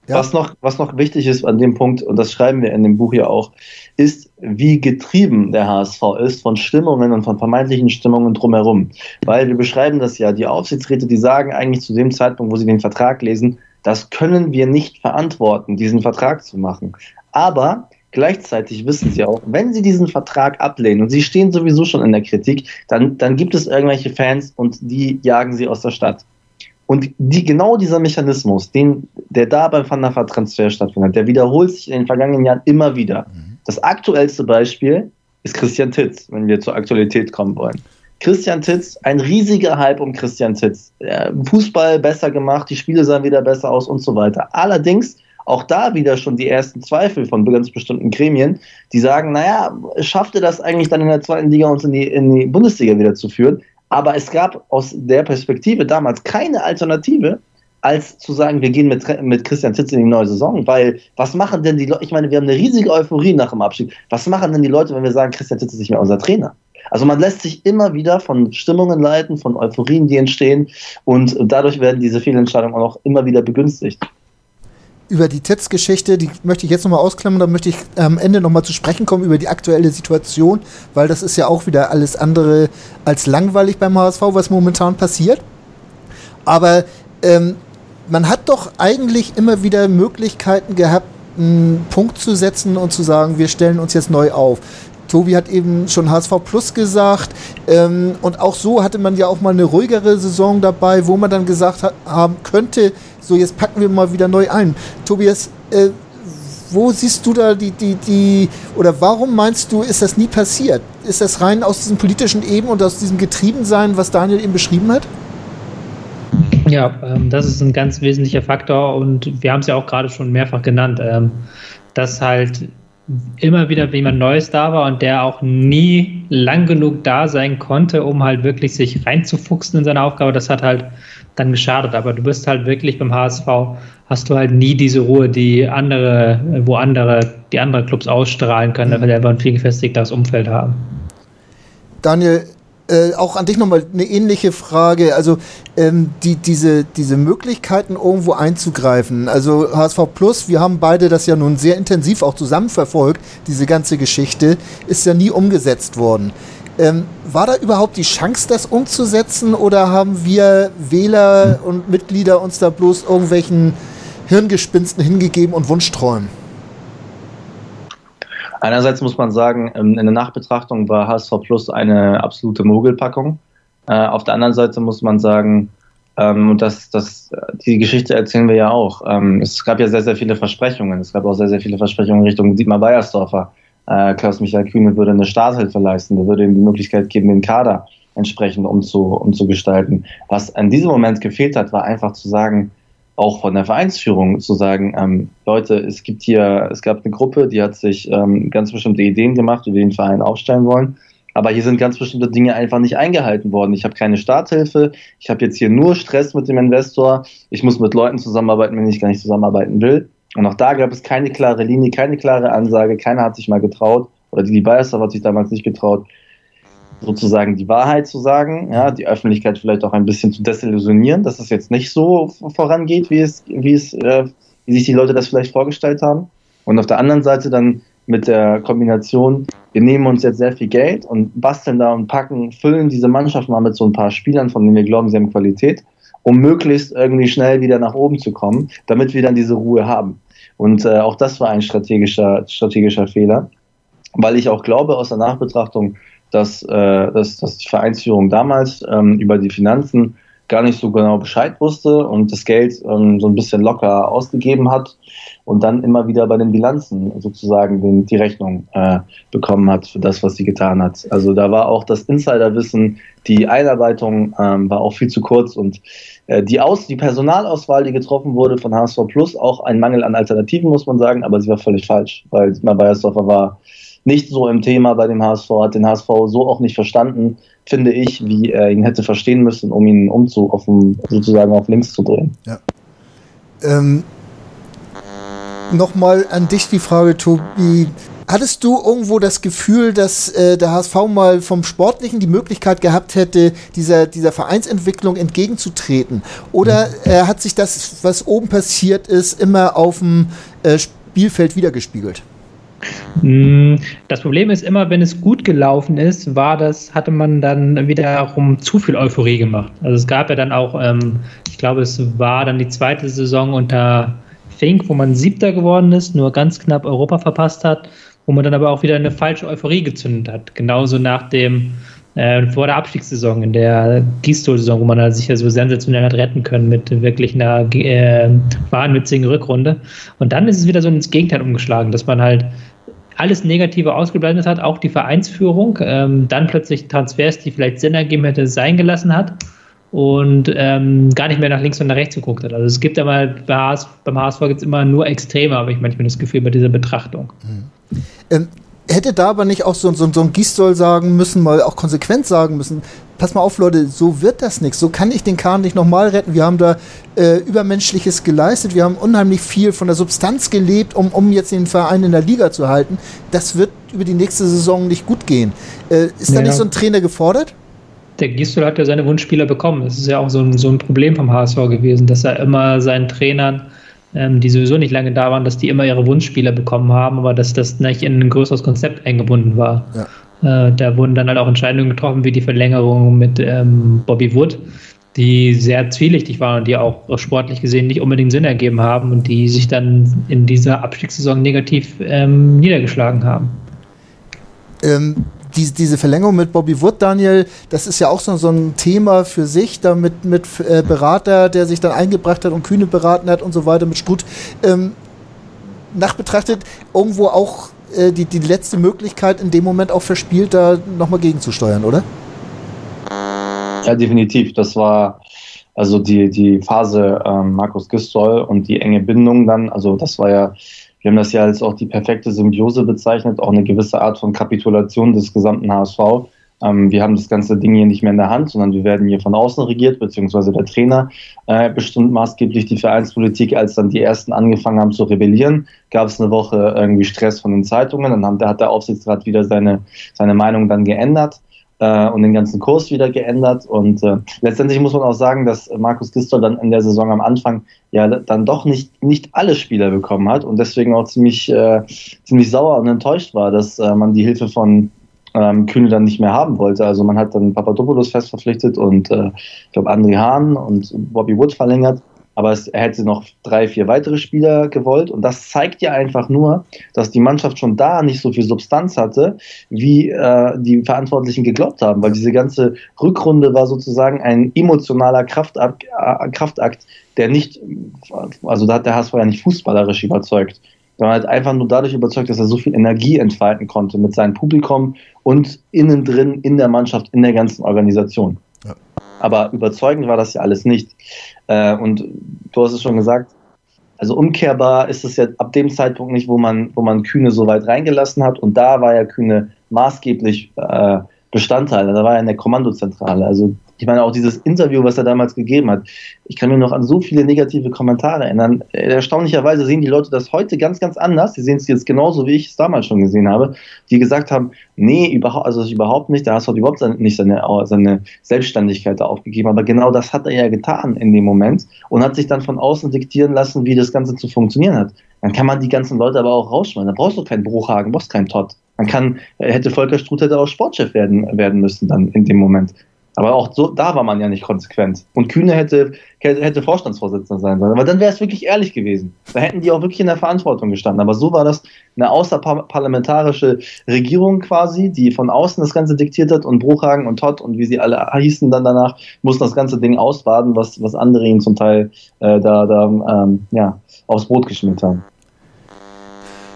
ja. was, noch, was noch wichtig ist an dem Punkt, und das schreiben wir in dem Buch ja auch, ist, wie getrieben der HSV ist von Stimmungen und von vermeintlichen Stimmungen drumherum. Weil wir beschreiben das ja, die Aufsichtsräte, die sagen eigentlich zu dem Zeitpunkt, wo sie den Vertrag lesen, das können wir nicht verantworten, diesen Vertrag zu machen. Aber gleichzeitig wissen sie auch, wenn sie diesen Vertrag ablehnen und sie stehen sowieso schon in der Kritik, dann, dann gibt es irgendwelche Fans und die jagen sie aus der Stadt. Und die, genau dieser Mechanismus, den, der da beim Van der Transfer stattfindet, der wiederholt sich in den vergangenen Jahren immer wieder. Mhm. Das aktuellste Beispiel ist Christian Titz, wenn wir zur Aktualität kommen wollen. Christian Titz, ein riesiger Hype um Christian Titz. Fußball besser gemacht, die Spiele sahen wieder besser aus und so weiter. Allerdings auch da wieder schon die ersten Zweifel von ganz bestimmten Gremien, die sagen, naja, schafft er das eigentlich dann in der zweiten Liga uns in die, in die Bundesliga wieder zu führen? Aber es gab aus der Perspektive damals keine Alternative, als zu sagen, wir gehen mit, mit Christian Titz in die neue Saison. Weil was machen denn die Leute? Ich meine, wir haben eine riesige Euphorie nach dem Abschied. Was machen denn die Leute, wenn wir sagen, Christian Titz ist nicht mehr unser Trainer? Also man lässt sich immer wieder von Stimmungen leiten, von Euphorien, die entstehen. Und dadurch werden diese Fehlentscheidungen auch noch immer wieder begünstigt über die Titz-Geschichte, die möchte ich jetzt nochmal ausklammern, da möchte ich am Ende nochmal zu sprechen kommen über die aktuelle Situation, weil das ist ja auch wieder alles andere als langweilig beim HSV, was momentan passiert. Aber ähm, man hat doch eigentlich immer wieder Möglichkeiten gehabt, einen Punkt zu setzen und zu sagen, wir stellen uns jetzt neu auf. Tobi hat eben schon HSV Plus gesagt. Ähm, und auch so hatte man ja auch mal eine ruhigere Saison dabei, wo man dann gesagt hat, haben könnte, so jetzt packen wir mal wieder neu ein. Tobias, äh, wo siehst du da die, die, die, oder warum meinst du, ist das nie passiert? Ist das rein aus diesem politischen Eben und aus diesem Getriebensein, was Daniel eben beschrieben hat? Ja, ähm, das ist ein ganz wesentlicher Faktor und wir haben es ja auch gerade schon mehrfach genannt, ähm, dass halt immer wieder jemand Neues da war und der auch nie lang genug da sein konnte, um halt wirklich sich reinzufuchsen in seine Aufgabe. Das hat halt dann geschadet. Aber du bist halt wirklich beim HSV, hast du halt nie diese Ruhe, die andere, wo andere, die andere Clubs ausstrahlen können, mhm. weil die einfach ein viel gefestigteres Umfeld haben. Daniel, äh, auch an dich nochmal eine ähnliche Frage. Also ähm, die, diese, diese Möglichkeiten, irgendwo einzugreifen. Also HSV Plus, wir haben beide das ja nun sehr intensiv auch zusammen verfolgt, diese ganze Geschichte, ist ja nie umgesetzt worden. Ähm, war da überhaupt die Chance, das umzusetzen oder haben wir Wähler und Mitglieder uns da bloß irgendwelchen Hirngespinsten hingegeben und Wunschträumen? Einerseits muss man sagen, ähm, in der Nachbetrachtung war HSV Plus eine absolute Mogelpackung. Äh, auf der anderen Seite muss man sagen, ähm, und das, das, die Geschichte erzählen wir ja auch. Ähm, es gab ja sehr, sehr viele Versprechungen. Es gab auch sehr, sehr viele Versprechungen Richtung Dietmar Weiersdorfer. Äh, Klaus-Michael Kühne würde eine Starthilfe leisten, der würde ihm die Möglichkeit geben, den Kader entsprechend umzu, umzugestalten. Was in diesem Moment gefehlt hat, war einfach zu sagen, auch von der Vereinsführung zu sagen, ähm, Leute, es gibt hier, es gab eine Gruppe, die hat sich ähm, ganz bestimmte Ideen gemacht, wie wir den Verein aufstellen wollen. Aber hier sind ganz bestimmte Dinge einfach nicht eingehalten worden. Ich habe keine Starthilfe, ich habe jetzt hier nur Stress mit dem Investor, ich muss mit Leuten zusammenarbeiten, wenn ich gar nicht zusammenarbeiten will. Und auch da gab es keine klare Linie, keine klare Ansage, keiner hat sich mal getraut, oder die Bayersdorf hat sich damals nicht getraut, sozusagen die Wahrheit zu sagen, ja, die Öffentlichkeit vielleicht auch ein bisschen zu desillusionieren, dass es jetzt nicht so vorangeht, wie es, wie es, äh, wie sich die Leute das vielleicht vorgestellt haben. Und auf der anderen Seite dann mit der Kombination, wir nehmen uns jetzt sehr viel Geld und basteln da und packen, füllen diese Mannschaft mal mit so ein paar Spielern, von denen wir glauben, sie haben Qualität, um möglichst irgendwie schnell wieder nach oben zu kommen, damit wir dann diese Ruhe haben. Und äh, auch das war ein strategischer, strategischer Fehler, weil ich auch glaube, aus der Nachbetrachtung, dass, äh, dass, dass die Vereinsführung damals ähm, über die Finanzen gar nicht so genau Bescheid wusste und das Geld ähm, so ein bisschen locker ausgegeben hat und dann immer wieder bei den Bilanzen sozusagen den, die Rechnung äh, bekommen hat für das, was sie getan hat. Also da war auch das Insiderwissen, die Einarbeitung ähm, war auch viel zu kurz und äh, die, Aus die Personalauswahl, die getroffen wurde von HSV Plus, auch ein Mangel an Alternativen, muss man sagen, aber sie war völlig falsch, weil Dietmar Beiersdorfer war nicht so im Thema bei dem HSV, hat den HSV so auch nicht verstanden, finde ich, wie er ihn hätte verstehen müssen, um ihn umzu, auf sozusagen auf links zu drehen. Ja. Ähm, Nochmal an dich die Frage, Tobi. Hattest du irgendwo das Gefühl, dass äh, der HSV mal vom Sportlichen die Möglichkeit gehabt hätte, dieser, dieser Vereinsentwicklung entgegenzutreten? Oder äh, hat sich das, was oben passiert ist, immer auf dem äh, Spielfeld wiedergespiegelt? Mm, das Problem ist immer, wenn es gut gelaufen ist, war das, hatte man dann wiederum zu viel Euphorie gemacht. Also es gab ja dann auch, ähm, ich glaube, es war dann die zweite Saison unter Fink, wo man Siebter geworden ist, nur ganz knapp Europa verpasst hat, wo man dann aber auch wieder eine falsche Euphorie gezündet hat. Genauso nach dem äh, vor der Abstiegssaison, in der Gistol-Saison, wo man sich ja so sensationell hat retten können mit wirklich einer äh, wahnwitzigen Rückrunde. Und dann ist es wieder so ins Gegenteil umgeschlagen, dass man halt alles Negative ausgeblendet hat, auch die Vereinsführung, ähm, dann plötzlich Transfers, die vielleicht Sinn ergeben hätte, sein gelassen hat und ähm, gar nicht mehr nach links und nach rechts geguckt hat. Also es gibt ja mal, beim HSV gibt es immer nur Extreme, habe ich manchmal das Gefühl bei dieser Betrachtung. Mhm. Ähm, hätte da aber nicht auch so, so, so ein Gistol sagen müssen, mal auch konsequent sagen müssen, pass mal auf, Leute, so wird das nichts. So kann ich den Kahn nicht nochmal retten. Wir haben da äh, Übermenschliches geleistet. Wir haben unheimlich viel von der Substanz gelebt, um, um jetzt den Verein in der Liga zu halten. Das wird über die nächste Saison nicht gut gehen. Äh, ist ja. da nicht so ein Trainer gefordert? Der Gistol hat ja seine Wunschspieler bekommen. Das ist ja auch so ein, so ein Problem vom HSV gewesen, dass er immer seinen Trainern ähm, die sowieso nicht lange da waren, dass die immer ihre Wunschspieler bekommen haben, aber dass das nicht in ein größeres Konzept eingebunden war. Ja. Äh, da wurden dann halt auch Entscheidungen getroffen, wie die Verlängerung mit ähm, Bobby Wood, die sehr zwielichtig waren und die auch sportlich gesehen nicht unbedingt Sinn ergeben haben und die sich dann in dieser Abstiegssaison negativ ähm, niedergeschlagen haben. Ähm, die, diese Verlängerung mit Bobby Wood, Daniel, das ist ja auch so, so ein Thema für sich, da mit, mit äh, Berater, der sich dann eingebracht hat und Kühne beraten hat und so weiter, mit Struth. Ähm, nachbetrachtet irgendwo auch äh, die, die letzte Möglichkeit in dem Moment auch verspielt, da nochmal gegenzusteuern, oder? Ja, definitiv. Das war also die, die Phase ähm, Markus Gistol und die enge Bindung dann, also das war ja wir haben das ja als auch die perfekte Symbiose bezeichnet, auch eine gewisse Art von Kapitulation des gesamten HSV. Ähm, wir haben das ganze Ding hier nicht mehr in der Hand, sondern wir werden hier von außen regiert, beziehungsweise der Trainer äh, bestimmt maßgeblich die Vereinspolitik. Als dann die ersten angefangen haben zu rebellieren, gab es eine Woche irgendwie Stress von den Zeitungen. Dann hat der Aufsichtsrat wieder seine, seine Meinung dann geändert äh, und den ganzen Kurs wieder geändert. Und äh, letztendlich muss man auch sagen, dass Markus Gisdol dann in der Saison am Anfang ja dann doch nicht, nicht alle Spieler bekommen hat und deswegen auch ziemlich, äh, ziemlich sauer und enttäuscht war, dass äh, man die Hilfe von ähm, Kühne dann nicht mehr haben wollte. Also man hat dann Papadopoulos fest verpflichtet und äh, ich glaube André Hahn und Bobby Wood verlängert aber es, er hätte noch drei, vier weitere Spieler gewollt. Und das zeigt ja einfach nur, dass die Mannschaft schon da nicht so viel Substanz hatte, wie äh, die Verantwortlichen geglaubt haben. Weil diese ganze Rückrunde war sozusagen ein emotionaler Kraftakt, äh, Kraftakt der nicht, also da hat der HSV ja nicht fußballerisch überzeugt. sondern halt einfach nur dadurch überzeugt, dass er so viel Energie entfalten konnte mit seinem Publikum und innen drin in der Mannschaft, in der ganzen Organisation. Aber überzeugend war das ja alles nicht. Äh, und du hast es schon gesagt, also umkehrbar ist es ja ab dem Zeitpunkt nicht, wo man, wo man Kühne so weit reingelassen hat. Und da war ja Kühne maßgeblich äh, Bestandteil. Da war er in der Kommandozentrale. Also ich meine auch dieses Interview, was er damals gegeben hat. Ich kann mir noch an so viele negative Kommentare erinnern. Erstaunlicherweise sehen die Leute das heute ganz, ganz anders. Sie sehen es jetzt genauso, wie ich es damals schon gesehen habe, die gesagt haben, nee, überhaupt, also überhaupt nicht. Da hast du überhaupt nicht seine, seine Selbstständigkeit aufgegeben. Aber genau das hat er ja getan in dem Moment und hat sich dann von außen diktieren lassen, wie das Ganze zu funktionieren hat. Dann kann man die ganzen Leute aber auch rausschmeißen. Da brauchst du keinen Bruchhagen, brauchst keinen Todd. Man kann, hätte Volker Struth hätte auch Sportchef werden, werden müssen dann in dem Moment. Aber auch so, da war man ja nicht konsequent. Und Kühne hätte, hätte Vorstandsvorsitzender sein sollen. Aber dann wäre es wirklich ehrlich gewesen. Da hätten die auch wirklich in der Verantwortung gestanden. Aber so war das eine außerparlamentarische Regierung quasi, die von außen das Ganze diktiert hat und Bruchhagen und Todd und wie sie alle hießen dann danach, mussten das ganze Ding ausbaden, was, was andere ihnen zum Teil äh, da, da ähm, ja, aufs Brot geschmiert haben.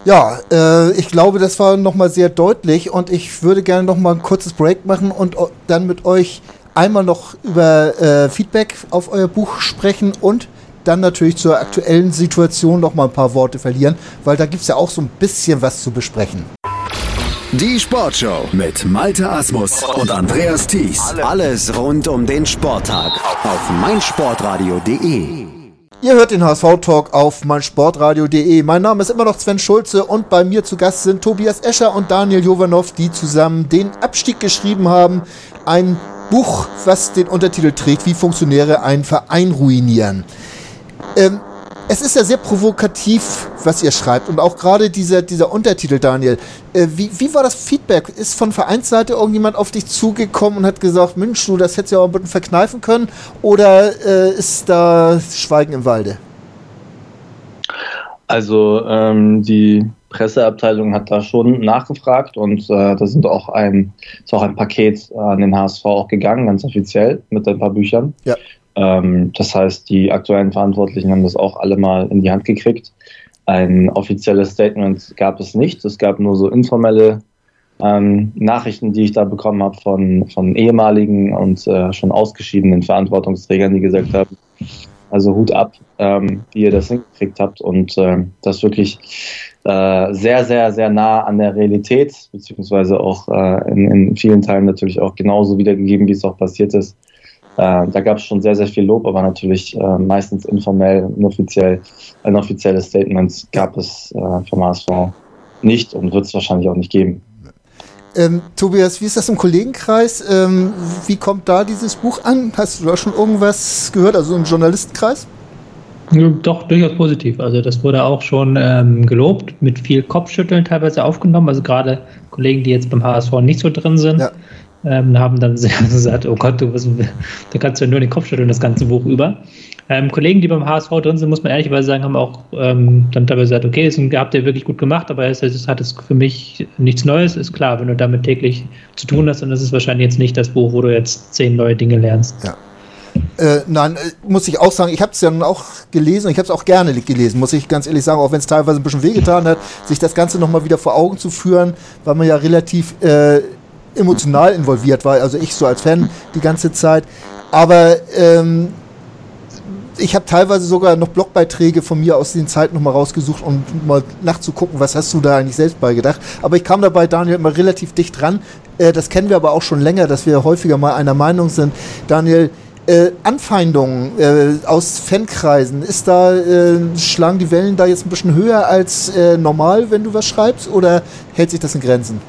Ja, äh, ich glaube, das war nochmal sehr deutlich und ich würde gerne nochmal ein kurzes Break machen und dann mit euch einmal noch über äh, Feedback auf euer Buch sprechen und dann natürlich zur aktuellen Situation nochmal ein paar Worte verlieren, weil da gibt es ja auch so ein bisschen was zu besprechen. Die Sportshow mit Malte Asmus und Andreas Thies. Alles rund um den Sporttag auf meinsportradio.de. Ihr hört den HSV-Talk auf meinsportradio.de. Mein Name ist immer noch Sven Schulze und bei mir zu Gast sind Tobias Escher und Daniel Jovanov, die zusammen den Abstieg geschrieben haben. Ein Buch, was den Untertitel trägt, wie Funktionäre einen Verein ruinieren. Ähm, es ist ja sehr provokativ, was ihr schreibt. Und auch gerade dieser, dieser Untertitel, Daniel. Äh, wie, wie war das Feedback? Ist von Vereinsseite irgendjemand auf dich zugekommen und hat gesagt, Mensch, du, das hättest du ja auch ein bisschen verkneifen können? Oder äh, ist da Schweigen im Walde? Also ähm, die Presseabteilung hat da schon nachgefragt und äh, da sind auch ein, ist auch ein Paket an den HSV auch gegangen, ganz offiziell, mit ein paar Büchern. Ja. Ähm, das heißt, die aktuellen Verantwortlichen haben das auch alle mal in die Hand gekriegt. Ein offizielles Statement gab es nicht. Es gab nur so informelle ähm, Nachrichten, die ich da bekommen habe von, von ehemaligen und äh, schon ausgeschiedenen Verantwortungsträgern, die gesagt haben, also Hut ab, ähm, wie ihr das hingekriegt habt und äh, das wirklich äh, sehr, sehr, sehr nah an der Realität, beziehungsweise auch äh, in, in vielen Teilen natürlich auch genauso wiedergegeben, wie es auch passiert ist. Äh, da gab es schon sehr, sehr viel Lob, aber natürlich äh, meistens informell, inoffiziell, ein offizielles Statement gab es äh, vom HSV nicht und wird es wahrscheinlich auch nicht geben. Ähm, Tobias, wie ist das im Kollegenkreis? Ähm, wie kommt da dieses Buch an? Hast du da schon irgendwas gehört, also im Journalistenkreis? Doch, durchaus positiv. Also das wurde auch schon ähm, gelobt, mit viel Kopfschütteln teilweise aufgenommen. Also gerade Kollegen, die jetzt beim HSV nicht so drin sind, ja ähm, haben dann gesagt, oh Gott, du, was, da kannst du ja nur den Kopf schütteln, das ganze Buch über. Ähm, Kollegen, die beim HSV drin sind, muss man ehrlicherweise sagen, haben auch ähm, dann dabei gesagt, okay, das habt ihr wirklich gut gemacht, aber es, es hat es für mich nichts Neues. Ist klar, wenn du damit täglich zu tun hast, dann ist es wahrscheinlich jetzt nicht das Buch, wo du jetzt zehn neue Dinge lernst. Ja. Äh, nein, äh, muss ich auch sagen, ich habe es ja nun auch gelesen und ich habe es auch gerne gelesen, muss ich ganz ehrlich sagen, auch wenn es teilweise ein bisschen wehgetan hat, sich das Ganze nochmal wieder vor Augen zu führen, weil man ja relativ äh, emotional involviert war, also ich so als Fan die ganze Zeit. Aber ähm, ich habe teilweise sogar noch Blogbeiträge von mir aus den Zeiten nochmal rausgesucht, um mal nachzugucken, was hast du da eigentlich selbst beigedacht. Aber ich kam dabei, Daniel, immer relativ dicht dran. Äh, das kennen wir aber auch schon länger, dass wir häufiger mal einer Meinung sind. Daniel, äh, Anfeindungen äh, aus Fankreisen, ist da, äh, schlagen die Wellen da jetzt ein bisschen höher als äh, normal, wenn du was schreibst, oder hält sich das in Grenzen?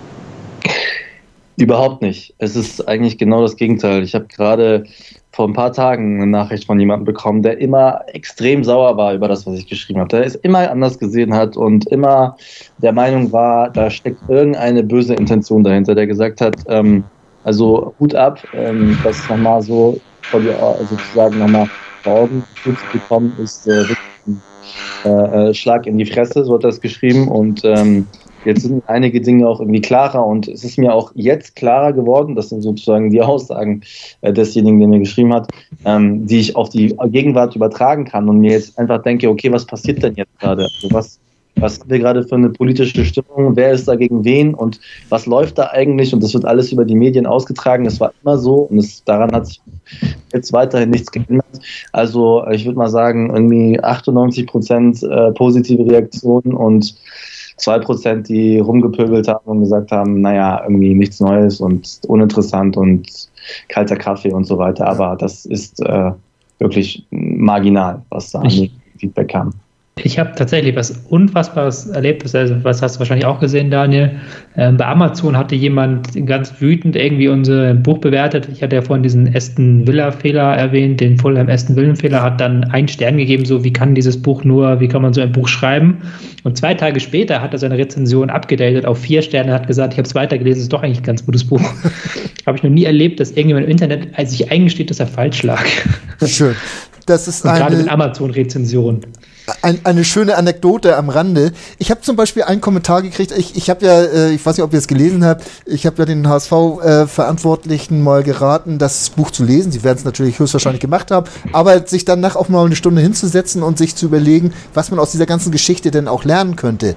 Überhaupt nicht. Es ist eigentlich genau das Gegenteil. Ich habe gerade vor ein paar Tagen eine Nachricht von jemandem bekommen, der immer extrem sauer war über das, was ich geschrieben habe. Der es immer anders gesehen hat und immer der Meinung war, da steckt irgendeine böse Intention dahinter, der gesagt hat, ähm, also Hut ab, ähm, das nochmal so vor die, sozusagen nochmal vor Augen zu bekommen, ist äh, wirklich äh, äh, Schlag in die Fresse, so hat er es geschrieben und ähm, Jetzt sind einige Dinge auch irgendwie klarer und es ist mir auch jetzt klarer geworden, das sind sozusagen die Aussagen äh, desjenigen, der mir geschrieben hat, ähm, die ich auf die Gegenwart übertragen kann und mir jetzt einfach denke, okay, was passiert denn jetzt gerade? Also was, was haben wir gerade für eine politische Stimmung, wer ist da gegen wen und was läuft da eigentlich und das wird alles über die Medien ausgetragen. Das war immer so und es, daran hat sich jetzt weiterhin nichts geändert. Also ich würde mal sagen, irgendwie 98 Prozent äh, positive Reaktionen und zwei Prozent, die rumgepöbelt haben und gesagt haben, naja, irgendwie nichts Neues und uninteressant und kalter Kaffee und so weiter. Aber das ist äh, wirklich marginal, was da an Feedback kam. Ich habe tatsächlich was Unfassbares erlebt. Also, was hast du wahrscheinlich auch gesehen, Daniel? Ähm, bei Amazon hatte jemand ganz wütend irgendwie unser Buch bewertet. Ich hatte ja vorhin diesen Aston Villa-Fehler erwähnt, den Fulham Aston Villen-Fehler, hat dann einen Stern gegeben, so wie kann dieses Buch nur, wie kann man so ein Buch schreiben? Und zwei Tage später hat er seine Rezension abgedatet auf vier Sterne, hat gesagt, ich habe es weitergelesen, ist doch eigentlich ein ganz gutes Buch. habe ich noch nie erlebt, dass irgendjemand im Internet sich eingesteht, dass er falsch lag. Schön. Das ist eine, gerade mit Amazon-Rezensionen. Ein, eine schöne Anekdote am Rande. Ich habe zum Beispiel einen Kommentar gekriegt. Ich, ich habe ja, äh, ich weiß nicht, ob ihr es gelesen habt, ich habe ja den HSV-Verantwortlichen äh, mal geraten, das Buch zu lesen. Sie werden es natürlich höchstwahrscheinlich gemacht haben, aber sich danach auch mal eine Stunde hinzusetzen und sich zu überlegen, was man aus dieser ganzen Geschichte denn auch lernen könnte.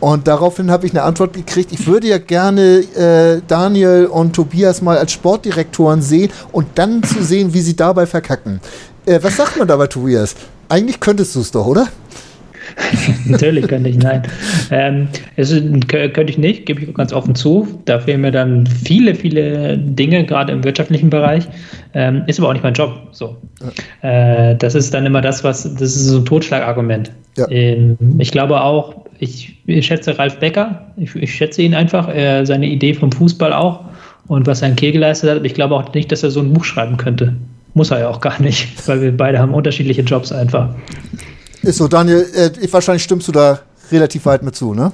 Und daraufhin habe ich eine Antwort gekriegt, ich würde ja gerne äh, Daniel und Tobias mal als Sportdirektoren sehen und dann zu sehen, wie sie dabei verkacken. Äh, was sagt man dabei, Tobias? Eigentlich könntest du es doch, oder? Natürlich könnte ich, nein. Ähm, es, könnte ich nicht, gebe ich ganz offen zu. Da fehlen mir dann viele, viele Dinge, gerade im wirtschaftlichen Bereich. Ähm, ist aber auch nicht mein Job. So. Ja. Äh, das ist dann immer das, was, das ist so ein Totschlagargument. Ja. Ähm, ich glaube auch, ich, ich, schätze Ralf Becker, ich, ich schätze ihn einfach, äh, seine Idee vom Fußball auch und was er in Kiel geleistet hat. Ich glaube auch nicht, dass er so ein Buch schreiben könnte. Muss er ja auch gar nicht, weil wir beide haben unterschiedliche Jobs einfach. Ist so, Daniel, äh, wahrscheinlich stimmst du da relativ weit mit zu, ne?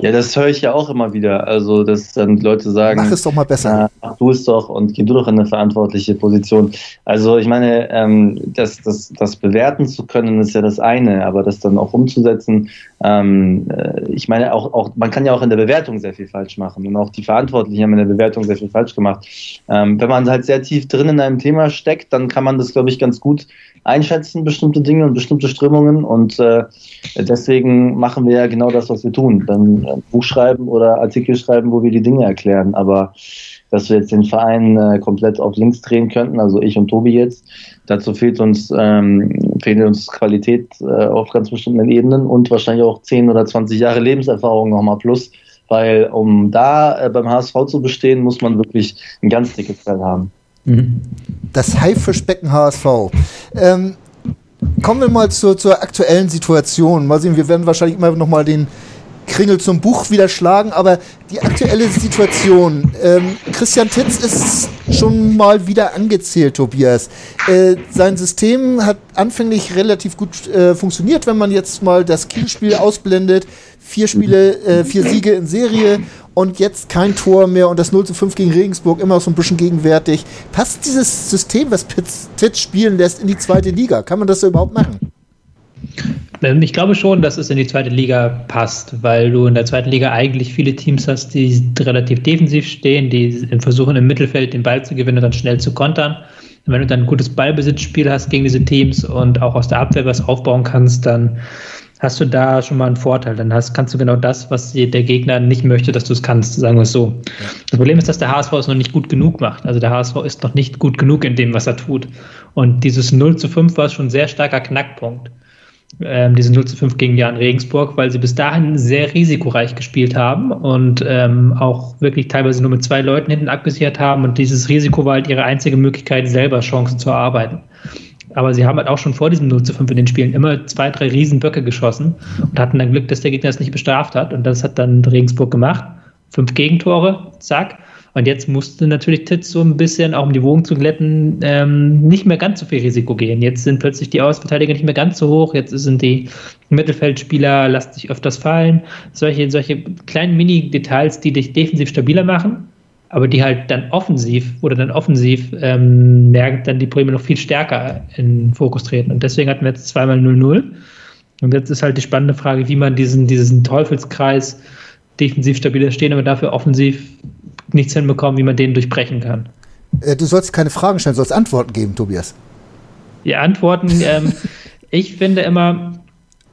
Ja, das höre ich ja auch immer wieder. Also, dass dann Leute sagen, mach es doch mal besser. mach du es doch und geh du doch in eine verantwortliche Position. Also, ich meine, ähm, das, das, das bewerten zu können, ist ja das eine, aber das dann auch umzusetzen, ähm, äh, ich meine, auch, auch, man kann ja auch in der Bewertung sehr viel falsch machen und auch die Verantwortlichen haben in der Bewertung sehr viel falsch gemacht. Ähm, wenn man halt sehr tief drin in einem Thema steckt, dann kann man das, glaube ich, ganz gut einschätzen, bestimmte Dinge und bestimmte Strömungen. Und äh, deswegen machen wir ja genau das, was wir tun. Dann ein Buch schreiben oder Artikel schreiben, wo wir die Dinge erklären. Aber dass wir jetzt den Verein äh, komplett auf links drehen könnten, also ich und Tobi jetzt, dazu fehlt uns, ähm, fehlt uns Qualität äh, auf ganz bestimmten Ebenen und wahrscheinlich auch 10 oder 20 Jahre Lebenserfahrung nochmal plus. Weil um da äh, beim HSV zu bestehen, muss man wirklich ein ganz dickes Fell haben. Mhm. Das Haifischbecken HSV. Ähm, kommen wir mal zur, zur aktuellen Situation. Mal sehen, wir werden wahrscheinlich immer noch mal den Kringel zum Buch wieder schlagen, aber die aktuelle Situation. Ähm, Christian Titz ist schon mal wieder angezählt, Tobias. Äh, sein System hat anfänglich relativ gut äh, funktioniert, wenn man jetzt mal das Kielspiel ausblendet. Vier Spiele, äh, vier Siege in Serie und jetzt kein Tor mehr und das 0 zu 5 gegen Regensburg immer so ein bisschen gegenwärtig. Passt dieses System, was Titz spielen lässt, in die zweite Liga? Kann man das so überhaupt machen? Ähm, ich glaube schon, dass es in die zweite Liga passt, weil du in der zweiten Liga eigentlich viele Teams hast, die relativ defensiv stehen, die versuchen im Mittelfeld den Ball zu gewinnen und dann schnell zu kontern. Und wenn du dann ein gutes Ballbesitzspiel hast gegen diese Teams und auch aus der Abwehr was aufbauen kannst, dann hast du da schon mal einen Vorteil. Dann hast, kannst du genau das, was der Gegner nicht möchte, dass du es kannst, sagen wir es so. Das Problem ist, dass der HSV es noch nicht gut genug macht. Also der HSV ist noch nicht gut genug in dem, was er tut. Und dieses 0 zu 5 war schon ein sehr starker Knackpunkt ähm, diese 0 zu 5 gegen Jan Regensburg, weil sie bis dahin sehr risikoreich gespielt haben und ähm, auch wirklich teilweise nur mit zwei Leuten hinten abgesichert haben und dieses Risiko war halt ihre einzige Möglichkeit, selber Chancen zu erarbeiten. Aber sie haben halt auch schon vor diesem 0 zu 5 in den Spielen immer zwei, drei Riesenböcke geschossen und hatten dann Glück, dass der Gegner es nicht bestraft hat und das hat dann Regensburg gemacht. Fünf Gegentore, zack. Und jetzt musste natürlich Titz so ein bisschen, auch um die Wogen zu glätten, ähm, nicht mehr ganz so viel Risiko gehen. Jetzt sind plötzlich die Außenverteidiger nicht mehr ganz so hoch. Jetzt sind die Mittelfeldspieler, lassen sich öfters fallen. Solche, solche kleinen Mini-Details, die dich defensiv stabiler machen, aber die halt dann offensiv oder dann offensiv ähm, merken, dann die Probleme noch viel stärker in den Fokus treten. Und deswegen hatten wir jetzt zweimal 0-0. Und jetzt ist halt die spannende Frage, wie man diesen, diesen Teufelskreis defensiv stabiler stehen, aber dafür offensiv nichts hinbekommen, wie man den durchbrechen kann. Äh, du sollst keine Fragen stellen, du sollst Antworten geben, Tobias. Die Antworten, ähm, ich finde immer,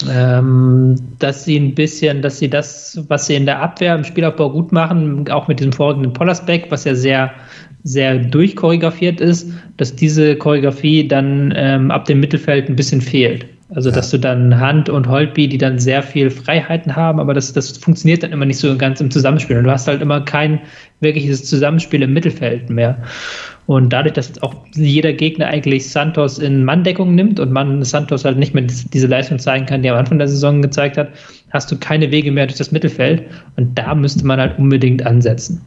ähm, dass sie ein bisschen, dass sie das, was sie in der Abwehr im Spielaufbau gut machen, auch mit diesem vorliegenden Pollersbeck, was ja sehr, sehr durchchoreografiert ist, dass diese Choreografie dann ähm, ab dem Mittelfeld ein bisschen fehlt. Also, ja. dass du dann Hand und Holtby, die dann sehr viel Freiheiten haben, aber das, das funktioniert dann immer nicht so ganz im Zusammenspiel. Und du hast halt immer kein wirkliches Zusammenspiel im Mittelfeld mehr. Und dadurch, dass jetzt auch jeder Gegner eigentlich Santos in Manndeckung nimmt und man Santos halt nicht mehr diese Leistung zeigen kann, die er am Anfang der Saison gezeigt hat, hast du keine Wege mehr durch das Mittelfeld. Und da müsste man halt unbedingt ansetzen.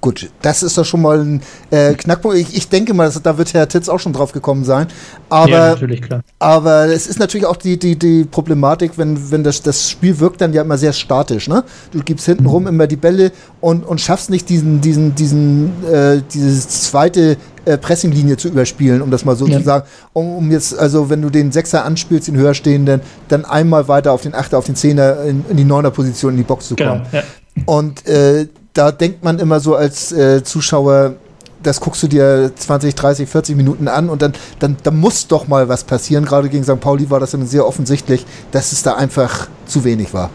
Gut, das ist doch schon mal ein äh, Knackpunkt. Ich, ich, denke mal, dass, da wird Herr Titz auch schon drauf gekommen sein. Aber, ja, natürlich, klar. Aber es ist natürlich auch die, die, die Problematik, wenn, wenn das, das Spiel wirkt dann ja immer sehr statisch. Ne? Du gibst hintenrum mhm. immer die Bälle und, und schaffst nicht diesen, diesen, diesen, äh, diese zweite äh, Pressinglinie zu überspielen, um das mal so ja. zu sagen. Um, um, jetzt, also wenn du den Sechser anspielst, den höherstehenden, dann einmal weiter auf den Achter, auf den Zehner in, in die Neuner Position in die Box zu kommen. Genau, ja. Und äh, da denkt man immer so als äh, Zuschauer, das guckst du dir 20, 30, 40 Minuten an und dann, dann, dann muss doch mal was passieren. Gerade gegen St. Pauli war das dann sehr offensichtlich, dass es da einfach zu wenig war.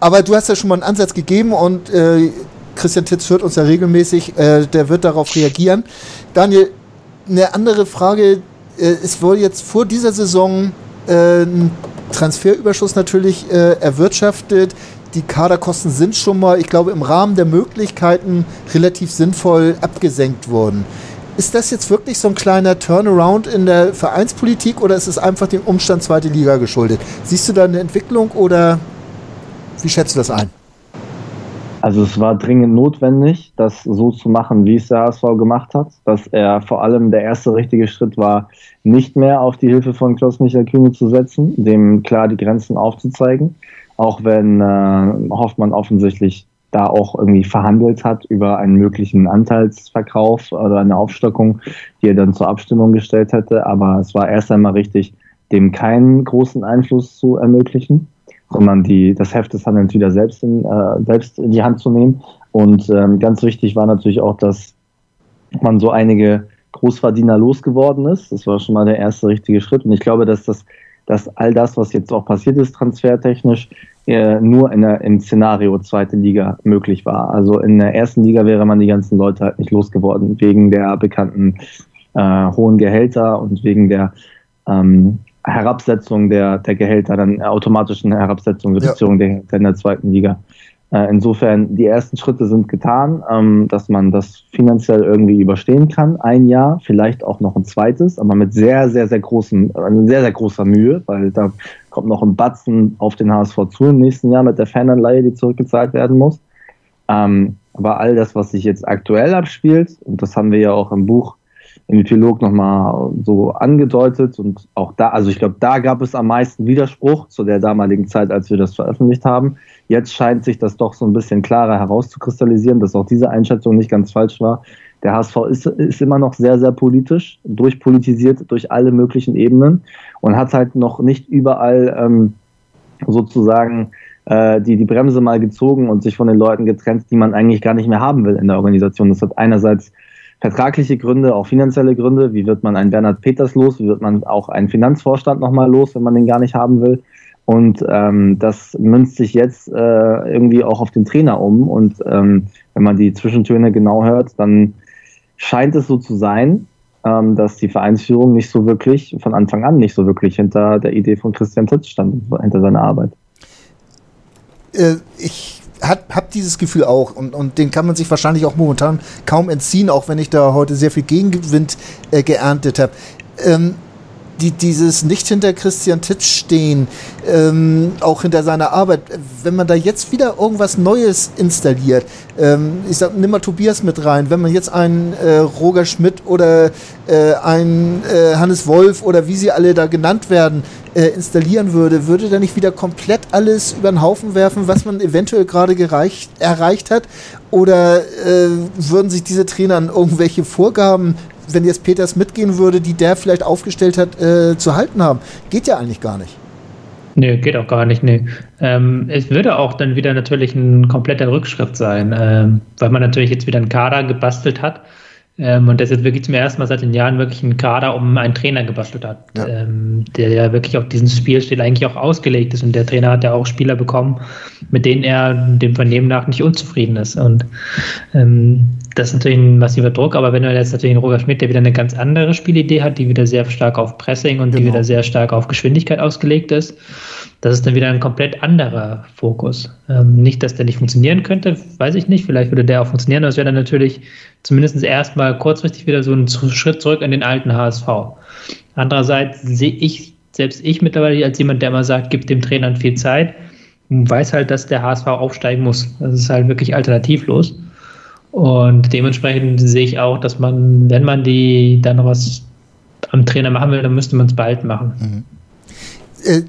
Aber du hast ja schon mal einen Ansatz gegeben und äh, Christian Titz hört uns ja regelmäßig, äh, der wird darauf reagieren. Daniel, eine andere Frage. Äh, es wurde jetzt vor dieser Saison äh, ein Transferüberschuss natürlich äh, erwirtschaftet die Kaderkosten sind schon mal, ich glaube, im Rahmen der Möglichkeiten relativ sinnvoll abgesenkt worden. Ist das jetzt wirklich so ein kleiner Turnaround in der Vereinspolitik oder ist es einfach dem Umstand zweite Liga geschuldet? Siehst du da eine Entwicklung oder wie schätzt du das ein? Also es war dringend notwendig, das so zu machen, wie es der HSV gemacht hat, dass er vor allem der erste richtige Schritt war, nicht mehr auf die Hilfe von Klaus-Michael Kühne zu setzen, dem klar die Grenzen aufzuzeigen auch wenn äh, Hoffmann offensichtlich da auch irgendwie verhandelt hat über einen möglichen Anteilsverkauf oder eine Aufstockung, die er dann zur Abstimmung gestellt hätte. Aber es war erst einmal richtig, dem keinen großen Einfluss zu ermöglichen, sondern die, das Heft des Handelns wieder selbst in, äh, selbst in die Hand zu nehmen. Und ähm, ganz wichtig war natürlich auch, dass man so einige Großverdiener losgeworden ist. Das war schon mal der erste richtige Schritt. Und ich glaube, dass das dass all das, was jetzt auch passiert ist, transfertechnisch, nur in der, im Szenario zweite Liga möglich war. Also in der ersten Liga wäre man die ganzen Leute halt nicht losgeworden, wegen der bekannten äh, hohen Gehälter und wegen der ähm, Herabsetzung der, der Gehälter, dann automatischen Herabsetzung, Reduzierung ja. der Gehälter in der zweiten Liga. Äh, insofern, die ersten Schritte sind getan, ähm, dass man das finanziell irgendwie überstehen kann. Ein Jahr, vielleicht auch noch ein zweites, aber mit sehr, sehr, sehr großen, äh, sehr, sehr großer Mühe, weil da kommt noch ein Batzen auf den HSV zu im nächsten Jahr mit der Fananleihe, die zurückgezahlt werden muss. Ähm, aber all das, was sich jetzt aktuell abspielt, und das haben wir ja auch im Buch im Epilog nochmal so angedeutet und auch da, also ich glaube, da gab es am meisten Widerspruch zu der damaligen Zeit, als wir das veröffentlicht haben. Jetzt scheint sich das doch so ein bisschen klarer herauszukristallisieren, dass auch diese Einschätzung nicht ganz falsch war. Der HSV ist, ist immer noch sehr, sehr politisch, durchpolitisiert durch alle möglichen Ebenen und hat halt noch nicht überall ähm, sozusagen äh, die, die Bremse mal gezogen und sich von den Leuten getrennt, die man eigentlich gar nicht mehr haben will in der Organisation. Das hat einerseits vertragliche Gründe, auch finanzielle Gründe. Wie wird man einen Bernhard Peters los? Wie wird man auch einen Finanzvorstand nochmal los, wenn man den gar nicht haben will? Und ähm, das münzt sich jetzt äh, irgendwie auch auf den Trainer um. Und ähm, wenn man die Zwischentöne genau hört, dann scheint es so zu sein, ähm, dass die Vereinsführung nicht so wirklich, von Anfang an nicht so wirklich hinter der Idee von Christian Titz stand, hinter seiner Arbeit. Äh, ich habe dieses Gefühl auch und, und den kann man sich wahrscheinlich auch momentan kaum entziehen, auch wenn ich da heute sehr viel Gegenwind äh, geerntet habe. Ähm, die, dieses nicht hinter Christian Titsch stehen, ähm, auch hinter seiner Arbeit, wenn man da jetzt wieder irgendwas Neues installiert, ähm, ich sag, nimm mal Tobias mit rein, wenn man jetzt einen äh, Roger Schmidt oder äh, einen äh, Hannes Wolf oder wie sie alle da genannt werden, äh, installieren würde, würde da nicht wieder komplett alles über den Haufen werfen, was man eventuell gerade erreicht hat? Oder äh, würden sich diese Trainer an irgendwelche Vorgaben wenn jetzt Peters mitgehen würde, die der vielleicht aufgestellt hat, äh, zu halten haben. Geht ja eigentlich gar nicht. Nee, geht auch gar nicht, nee. Ähm, es würde auch dann wieder natürlich ein kompletter Rückschritt sein, ähm, weil man natürlich jetzt wieder einen Kader gebastelt hat, Ähm, und das jetzt wirklich zum ersten Mal seit den Jahren wirklich einen Kader um einen Trainer gebastelt hat, ja. ähm, der ja wirklich auf diesen Spielstil eigentlich auch ausgelegt ist. Und der Trainer hat ja auch Spieler bekommen, mit denen er dem Vernehmen nach nicht unzufrieden ist. Und ähm, das ist natürlich ein massiver Druck, aber wenn du jetzt natürlich einen Roger Schmidt, der wieder eine ganz andere Spielidee hat, die wieder sehr stark auf Pressing und genau. die wieder sehr stark auf Geschwindigkeit ausgelegt ist, das ist dann wieder ein komplett anderer Fokus. Ähm, nicht, dass der nicht funktionieren könnte, weiß ich nicht, vielleicht würde der auch funktionieren, aber es wäre dann natürlich zumindest erstmal kurzfristig wieder so ein Schritt zurück in den alten HSV. Andererseits sehe ich, selbst ich mittlerweile als jemand, der immer sagt, gibt dem Trainern viel Zeit, weiß halt, dass der HSV aufsteigen muss. Das ist halt wirklich alternativlos. Und dementsprechend sehe ich auch, dass man, wenn man die dann noch was am Trainer machen will, dann müsste man es bald machen. Mhm. Äh,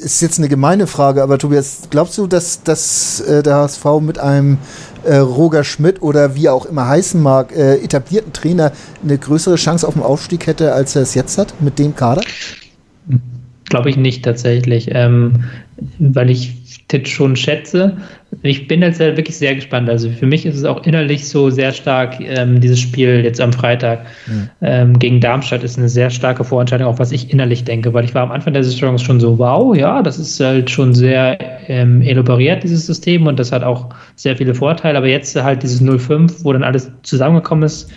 ist jetzt eine gemeine Frage, aber Tobias, glaubst du, dass, dass äh, der HSV mit einem äh, Roger Schmidt oder wie er auch immer heißen mag, äh, etablierten Trainer eine größere Chance auf den Aufstieg hätte, als er es jetzt hat mit dem Kader? Glaube ich nicht tatsächlich, ähm, weil ich Tit schon schätze. Ich bin jetzt halt wirklich sehr gespannt. Also für mich ist es auch innerlich so sehr stark, ähm, dieses Spiel jetzt am Freitag mhm. ähm, gegen Darmstadt ist eine sehr starke Vorentscheidung, auch was ich innerlich denke, weil ich war am Anfang der Saison schon so, wow, ja, das ist halt schon sehr ähm, elaboriert, dieses System, und das hat auch sehr viele Vorteile, aber jetzt halt dieses 0-5, wo dann alles zusammengekommen ist,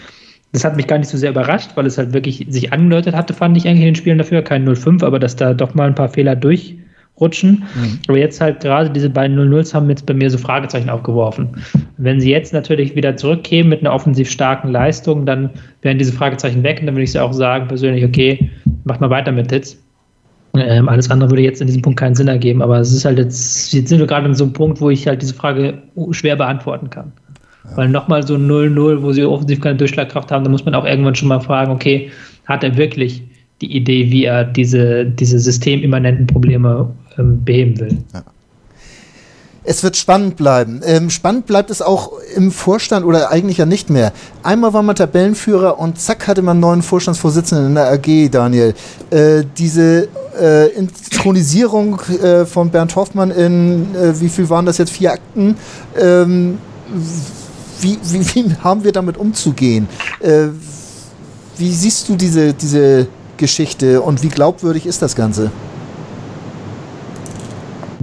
das hat mich gar nicht so sehr überrascht, weil es halt wirklich sich angedeutet hatte, fand ich eigentlich in den Spielen dafür. Kein 0-5, aber dass da doch mal ein paar Fehler durch rutschen. Mhm. Aber jetzt halt gerade diese beiden 0-0s haben jetzt bei mir so Fragezeichen aufgeworfen. Wenn sie jetzt natürlich wieder zurückkämen mit einer offensiv starken Leistung, dann wären diese Fragezeichen weg und dann würde ich auch sagen, persönlich, okay, macht mal weiter mit Titz. Ähm, alles andere würde jetzt in diesem Punkt keinen Sinn ergeben, aber es ist halt jetzt, jetzt sind wir gerade an so einem Punkt, wo ich halt diese Frage schwer beantworten kann. Ja. Weil nochmal so 0-0, wo sie offensiv keine Durchschlagkraft haben, da muss man auch irgendwann schon mal fragen, okay, hat er wirklich die Idee, wie er diese, diese systemimmanenten Probleme ähm, beheben will. Ja. Es wird spannend bleiben. Ähm, spannend bleibt es auch im Vorstand oder eigentlich ja nicht mehr. Einmal war man Tabellenführer und zack hatte man einen neuen Vorstandsvorsitzenden in der AG, Daniel. Äh, diese äh, Intronisierung äh, von Bernd Hoffmann in, äh, wie viel waren das jetzt, vier Akten? Ähm, wie, wie, wie, haben wir damit umzugehen? Äh, wie siehst du diese, diese Geschichte und wie glaubwürdig ist das Ganze?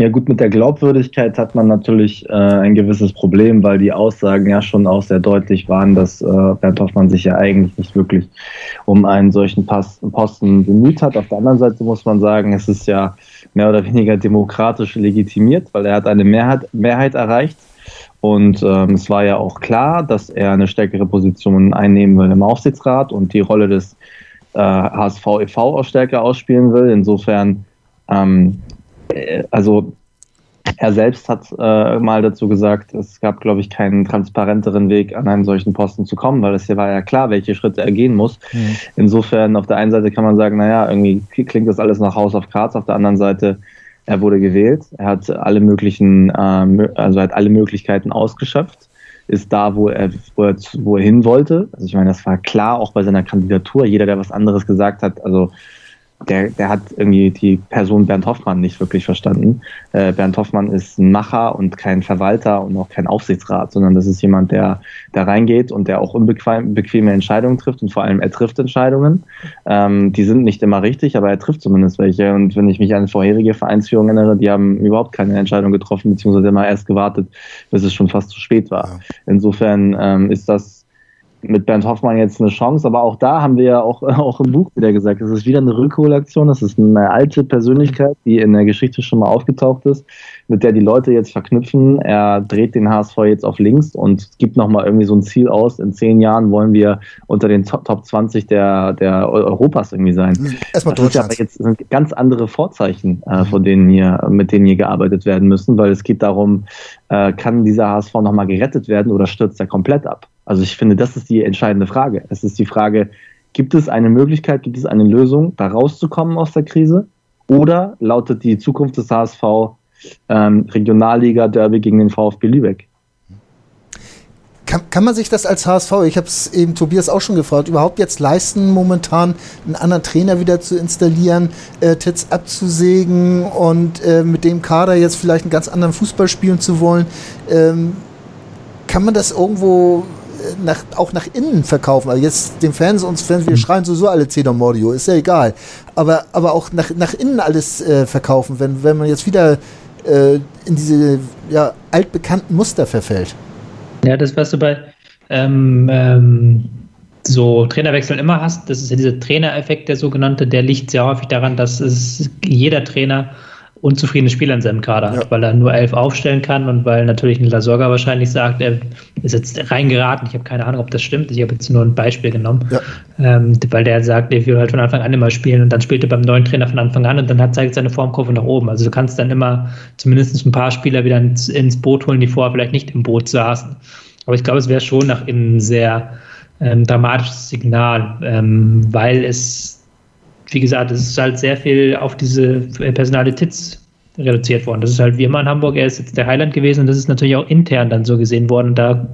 Ja gut, mit der Glaubwürdigkeit hat man natürlich äh, ein gewisses Problem, weil die Aussagen ja schon auch sehr deutlich waren, dass äh, Bernd Hoffmann sich ja eigentlich nicht wirklich um einen solchen Pass Posten bemüht hat. Auf der anderen Seite muss man sagen, es ist ja mehr oder weniger demokratisch legitimiert, weil er hat eine Mehrheit, Mehrheit erreicht. Und ähm, es war ja auch klar, dass er eine stärkere Position einnehmen will im Aufsichtsrat und die Rolle des äh, HSV e.V. auch stärker ausspielen will. Insofern ähm, äh, also er selbst hat äh, mal dazu gesagt, es gab, glaube ich, keinen transparenteren Weg, an einen solchen Posten zu kommen, weil es hier war ja klar, welche Schritte er gehen muss. Mhm. Insofern, auf der einen Seite kann man sagen, naja, irgendwie klingt das alles nach Haus auf Graz, auf der anderen Seite, er wurde gewählt, er hat alle möglichen, äh, also hat alle Möglichkeiten ausgeschöpft, ist da, wo er, wo er, wo er hin wollte. Also ich meine, das war klar auch bei seiner Kandidatur. Jeder, der was anderes gesagt hat, also der, der hat irgendwie die Person Bernd Hoffmann nicht wirklich verstanden. Äh, Bernd Hoffmann ist ein Macher und kein Verwalter und auch kein Aufsichtsrat, sondern das ist jemand, der da reingeht und der auch unbequeme Entscheidungen trifft und vor allem er trifft Entscheidungen. Ähm, die sind nicht immer richtig, aber er trifft zumindest welche. Und wenn ich mich an vorherige Vereinsführungen erinnere, die haben überhaupt keine Entscheidung getroffen, beziehungsweise immer erst gewartet, bis es schon fast zu spät war. Insofern ähm, ist das mit Bernd Hoffmann jetzt eine Chance, aber auch da haben wir ja auch, auch im Buch wieder gesagt, es ist wieder eine Rückholaktion, das ist eine alte Persönlichkeit, die in der Geschichte schon mal aufgetaucht ist, mit der die Leute jetzt verknüpfen. Er dreht den HSV jetzt auf links und gibt nochmal irgendwie so ein Ziel aus, in zehn Jahren wollen wir unter den Top, Top 20 der, der Europas irgendwie sein. Erstmal das Deutschland. aber jetzt sind ganz andere Vorzeichen, äh, von denen hier, mit denen hier gearbeitet werden müssen, weil es geht darum, äh, kann dieser HSV nochmal gerettet werden oder stürzt er komplett ab? Also ich finde, das ist die entscheidende Frage. Es ist die Frage, gibt es eine Möglichkeit, gibt es eine Lösung, da rauszukommen aus der Krise? Oder lautet die Zukunft des HSV ähm, Regionalliga-Derby gegen den VfB Lübeck? Kann, kann, man sich das als HSV, ich habe es eben Tobias auch schon gefragt, überhaupt jetzt leisten, momentan einen anderen Trainer wieder zu installieren, äh, Titz abzusägen und äh, mit dem Kader jetzt vielleicht einen ganz anderen Fußball spielen zu wollen? Ähm, kann man das irgendwo nach, auch nach innen verkaufen. Also jetzt den Fans, uns Fans, wir schreien sowieso alle Cedar Mordio, ist ja egal. Aber, aber auch nach, nach innen alles äh, verkaufen, wenn, wenn man jetzt wieder äh, in diese ja, altbekannten Muster verfällt. Ja, das, was du bei ähm, ähm, so Trainerwechseln immer hast, das ist ja dieser Trainereffekt, der sogenannte, der liegt sehr häufig daran, dass es jeder Trainer unzufriedene Spieler in seinem Kader hat, weil er nur elf aufstellen kann und weil natürlich ein Lasorga wahrscheinlich sagt, er ist jetzt reingeraten. Ich habe keine Ahnung, ob das stimmt. Ich habe jetzt nur ein Beispiel genommen, ja. ähm, weil der sagt, er will halt von Anfang an immer spielen und dann spielt er beim neuen Trainer von Anfang an und dann hat, zeigt seine Formkurve nach oben. Also du kannst dann immer zumindest ein paar Spieler wieder ins, ins Boot holen, die vorher vielleicht nicht im Boot saßen. Aber ich glaube, es wäre schon nach innen sehr ähm, dramatisches Signal, ähm, weil es wie gesagt, es ist halt sehr viel auf diese Personalitäts reduziert worden. Das ist halt wie immer in Hamburg, er ist jetzt der Heiland gewesen und das ist natürlich auch intern dann so gesehen worden. Da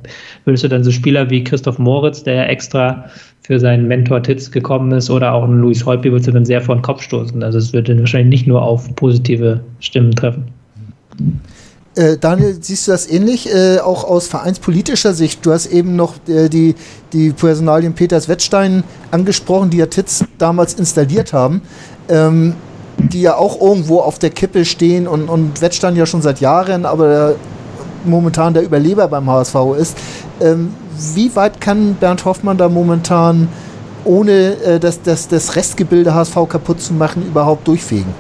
würdest du dann so Spieler wie Christoph Moritz, der ja extra für seinen Mentor Titz gekommen ist, oder auch einen Luis Holpi, würdest du dann sehr vor den Kopf stoßen. Also es würde wahrscheinlich nicht nur auf positive Stimmen treffen. Äh, Daniel, siehst du das ähnlich, äh, auch aus vereinspolitischer Sicht? Du hast eben noch äh, die, die Personalien Peters Wettstein angesprochen, die ja Titz damals installiert haben, ähm, die ja auch irgendwo auf der Kippe stehen und, und Wettstein ja schon seit Jahren, aber momentan der Überleber beim HSV ist. Ähm, wie weit kann Bernd Hoffmann da momentan, ohne äh, das, das, das Restgebilde HSV kaputt zu machen, überhaupt durchfegen?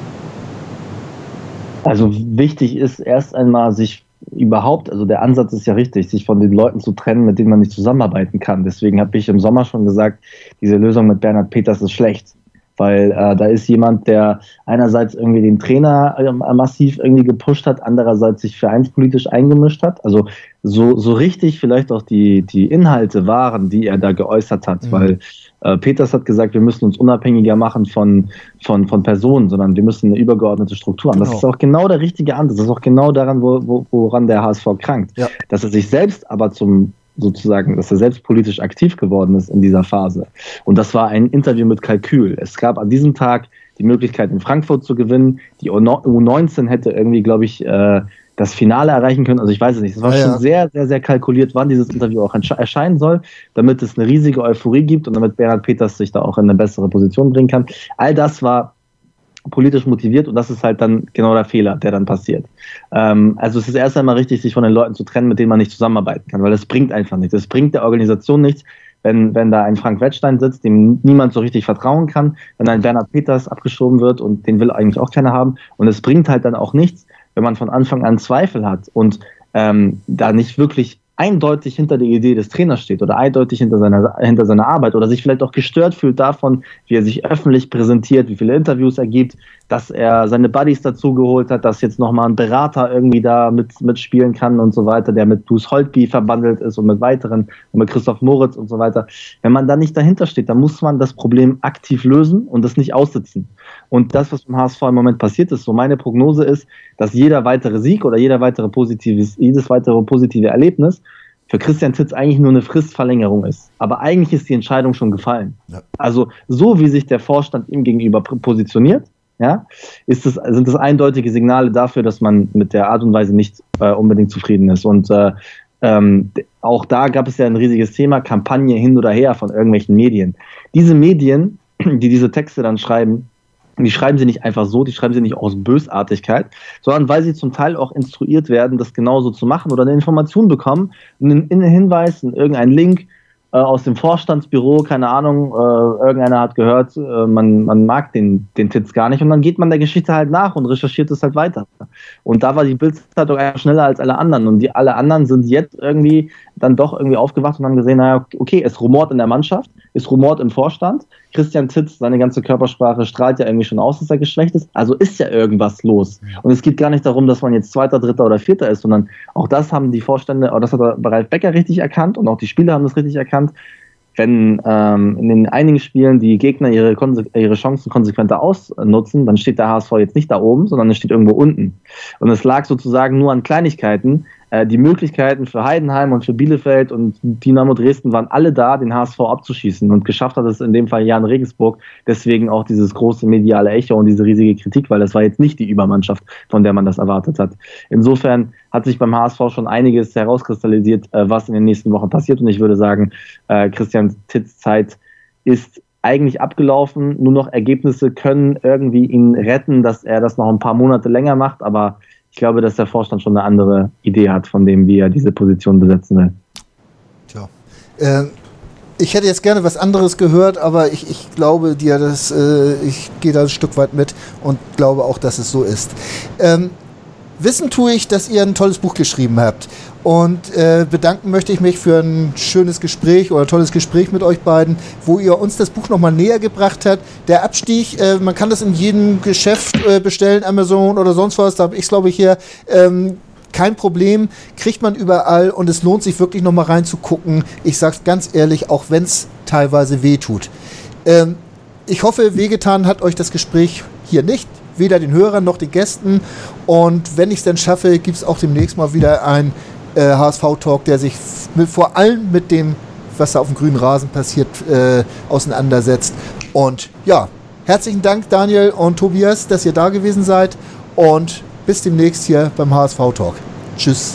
Also wichtig ist erst einmal sich überhaupt, also der Ansatz ist ja richtig, sich von den Leuten zu trennen, mit denen man nicht zusammenarbeiten kann. Deswegen habe ich im Sommer schon gesagt, diese Lösung mit Bernhard Peters ist schlecht. Weil äh, da ist jemand, der einerseits irgendwie den Trainer äh, massiv irgendwie gepusht hat, andererseits sich vereinspolitisch eingemischt hat. Also so, so richtig vielleicht auch die, die Inhalte waren, die er da geäußert hat. Mhm. Weil äh, Peters hat gesagt, wir müssen uns unabhängiger machen von, von, von Personen, sondern wir müssen eine übergeordnete Struktur haben. Genau. Das ist auch genau der richtige Ansatz. Das ist auch genau daran, wo, wo, woran der HSV krankt. Ja. Dass er sich selbst aber zum sozusagen, dass er selbst politisch aktiv geworden ist in dieser Phase. Und das war ein Interview mit Kalkül. Es gab an diesem Tag die Möglichkeit, in Frankfurt zu gewinnen. Die U19 hätte irgendwie, glaube ich, äh, das Finale erreichen können. Also ich weiß es nicht. Es war ja, schon ja. sehr, sehr, sehr kalkuliert, wann dieses Interview auch erscheinen soll, damit es eine riesige Euphorie gibt und damit Bernhard Peters sich da auch in eine bessere Position bringen kann. All das war politisch motiviert und das ist halt dann genau der Fehler, der dann passiert. Ähm, also es ist erst einmal richtig, sich von den Leuten zu trennen, mit denen man nicht zusammenarbeiten kann, weil das bringt einfach nichts. Das bringt der Organisation nichts, wenn, wenn da ein Frank Wettstein sitzt, dem niemand so richtig vertrauen kann, wenn ein Bernhard Peters abgeschoben wird und den will eigentlich auch keiner haben. Und es bringt halt dann auch nichts, wenn man von Anfang an Zweifel hat und ähm, da nicht wirklich eindeutig hinter der Idee des Trainers steht oder eindeutig hinter seiner, hinter seiner Arbeit oder sich vielleicht auch gestört fühlt davon, wie er sich öffentlich präsentiert, wie viele Interviews er gibt, dass er seine Buddies dazugeholt hat, dass jetzt nochmal ein Berater irgendwie da mit, mitspielen kann und so weiter, der mit Bruce Holtby verbandelt ist und mit weiteren und mit Christoph Moritz und so weiter. Wenn man da nicht dahinter steht, dann muss man das Problem aktiv lösen und das nicht aussitzen. Und das, was beim HSV im Moment passiert ist, so meine Prognose ist, dass jeder weitere Sieg oder jeder weitere positives, jedes weitere positive Erlebnis für Christian Titz eigentlich nur eine Fristverlängerung ist. Aber eigentlich ist die Entscheidung schon gefallen. Ja. Also so wie sich der Vorstand ihm gegenüber positioniert, ja, ist es, sind das eindeutige Signale dafür, dass man mit der Art und Weise nicht äh, unbedingt zufrieden ist. Und äh, ähm, auch da gab es ja ein riesiges Thema, Kampagne hin oder her von irgendwelchen Medien. Diese Medien, die diese Texte dann schreiben, die schreiben sie nicht einfach so, die schreiben sie nicht aus Bösartigkeit, sondern weil sie zum Teil auch instruiert werden, das genauso zu machen oder eine Information bekommen, einen, einen Hinweis, irgendeinen Link, äh, aus dem Vorstandsbüro, keine Ahnung, äh, irgendeiner hat gehört, äh, man, man mag den, den Titz gar nicht und dann geht man der Geschichte halt nach und recherchiert es halt weiter. Und da war die Bildzeitung einfach schneller als alle anderen und die alle anderen sind jetzt irgendwie dann doch irgendwie aufgewacht und haben gesehen, naja, okay, es rumort in der Mannschaft, es rumort im Vorstand, Christian Titz, seine ganze Körpersprache strahlt ja irgendwie schon aus, dass er geschwächt ist, also ist ja irgendwas los. Und es geht gar nicht darum, dass man jetzt Zweiter, Dritter oder Vierter ist, sondern auch das haben die Vorstände, auch das hat Ralf Becker richtig erkannt und auch die Spieler haben das richtig erkannt, wenn ähm, in den einigen Spielen die Gegner ihre, ihre Chancen konsequenter ausnutzen, dann steht der HSV jetzt nicht da oben, sondern es steht irgendwo unten. Und es lag sozusagen nur an Kleinigkeiten, die Möglichkeiten für Heidenheim und für Bielefeld und Dynamo Dresden waren alle da, den HSV abzuschießen. Und geschafft hat es in dem Fall Jan Regensburg. Deswegen auch dieses große mediale Echo und diese riesige Kritik, weil das war jetzt nicht die Übermannschaft, von der man das erwartet hat. Insofern hat sich beim HSV schon einiges herauskristallisiert, äh, was in den nächsten Wochen passiert. Und ich würde sagen, äh, Christian Titz Zeit ist eigentlich abgelaufen. Nur noch Ergebnisse können irgendwie ihn retten, dass er das noch ein paar Monate länger macht. Aber ich glaube, dass der Vorstand schon eine andere Idee hat, von dem, wie er diese Position besetzen will. Tja. Äh, ich hätte jetzt gerne was anderes gehört, aber ich, ich glaube dir, dass äh, ich gehe da ein Stück weit mit und glaube auch, dass es so ist. Ähm, wissen tue ich, dass ihr ein tolles Buch geschrieben habt. Und äh, bedanken möchte ich mich für ein schönes Gespräch oder tolles Gespräch mit euch beiden, wo ihr uns das Buch nochmal näher gebracht habt. Der Abstieg, äh, man kann das in jedem Geschäft äh, bestellen, Amazon oder sonst was, da habe ich glaube ich hier. Ähm, kein Problem, kriegt man überall und es lohnt sich wirklich nochmal reinzugucken. Ich sag's ganz ehrlich, auch wenn es teilweise weh tut. Ähm, ich hoffe, wehgetan hat euch das Gespräch hier nicht weder den Hörern noch den Gästen. Und wenn ich es dann schaffe, gibt es auch demnächst mal wieder ein äh, HSV-Talk, der sich mit, vor allem mit dem, was da auf dem grünen Rasen passiert, äh, auseinandersetzt. Und ja, herzlichen Dank, Daniel und Tobias, dass ihr da gewesen seid. Und bis demnächst hier beim HSV-Talk. Tschüss.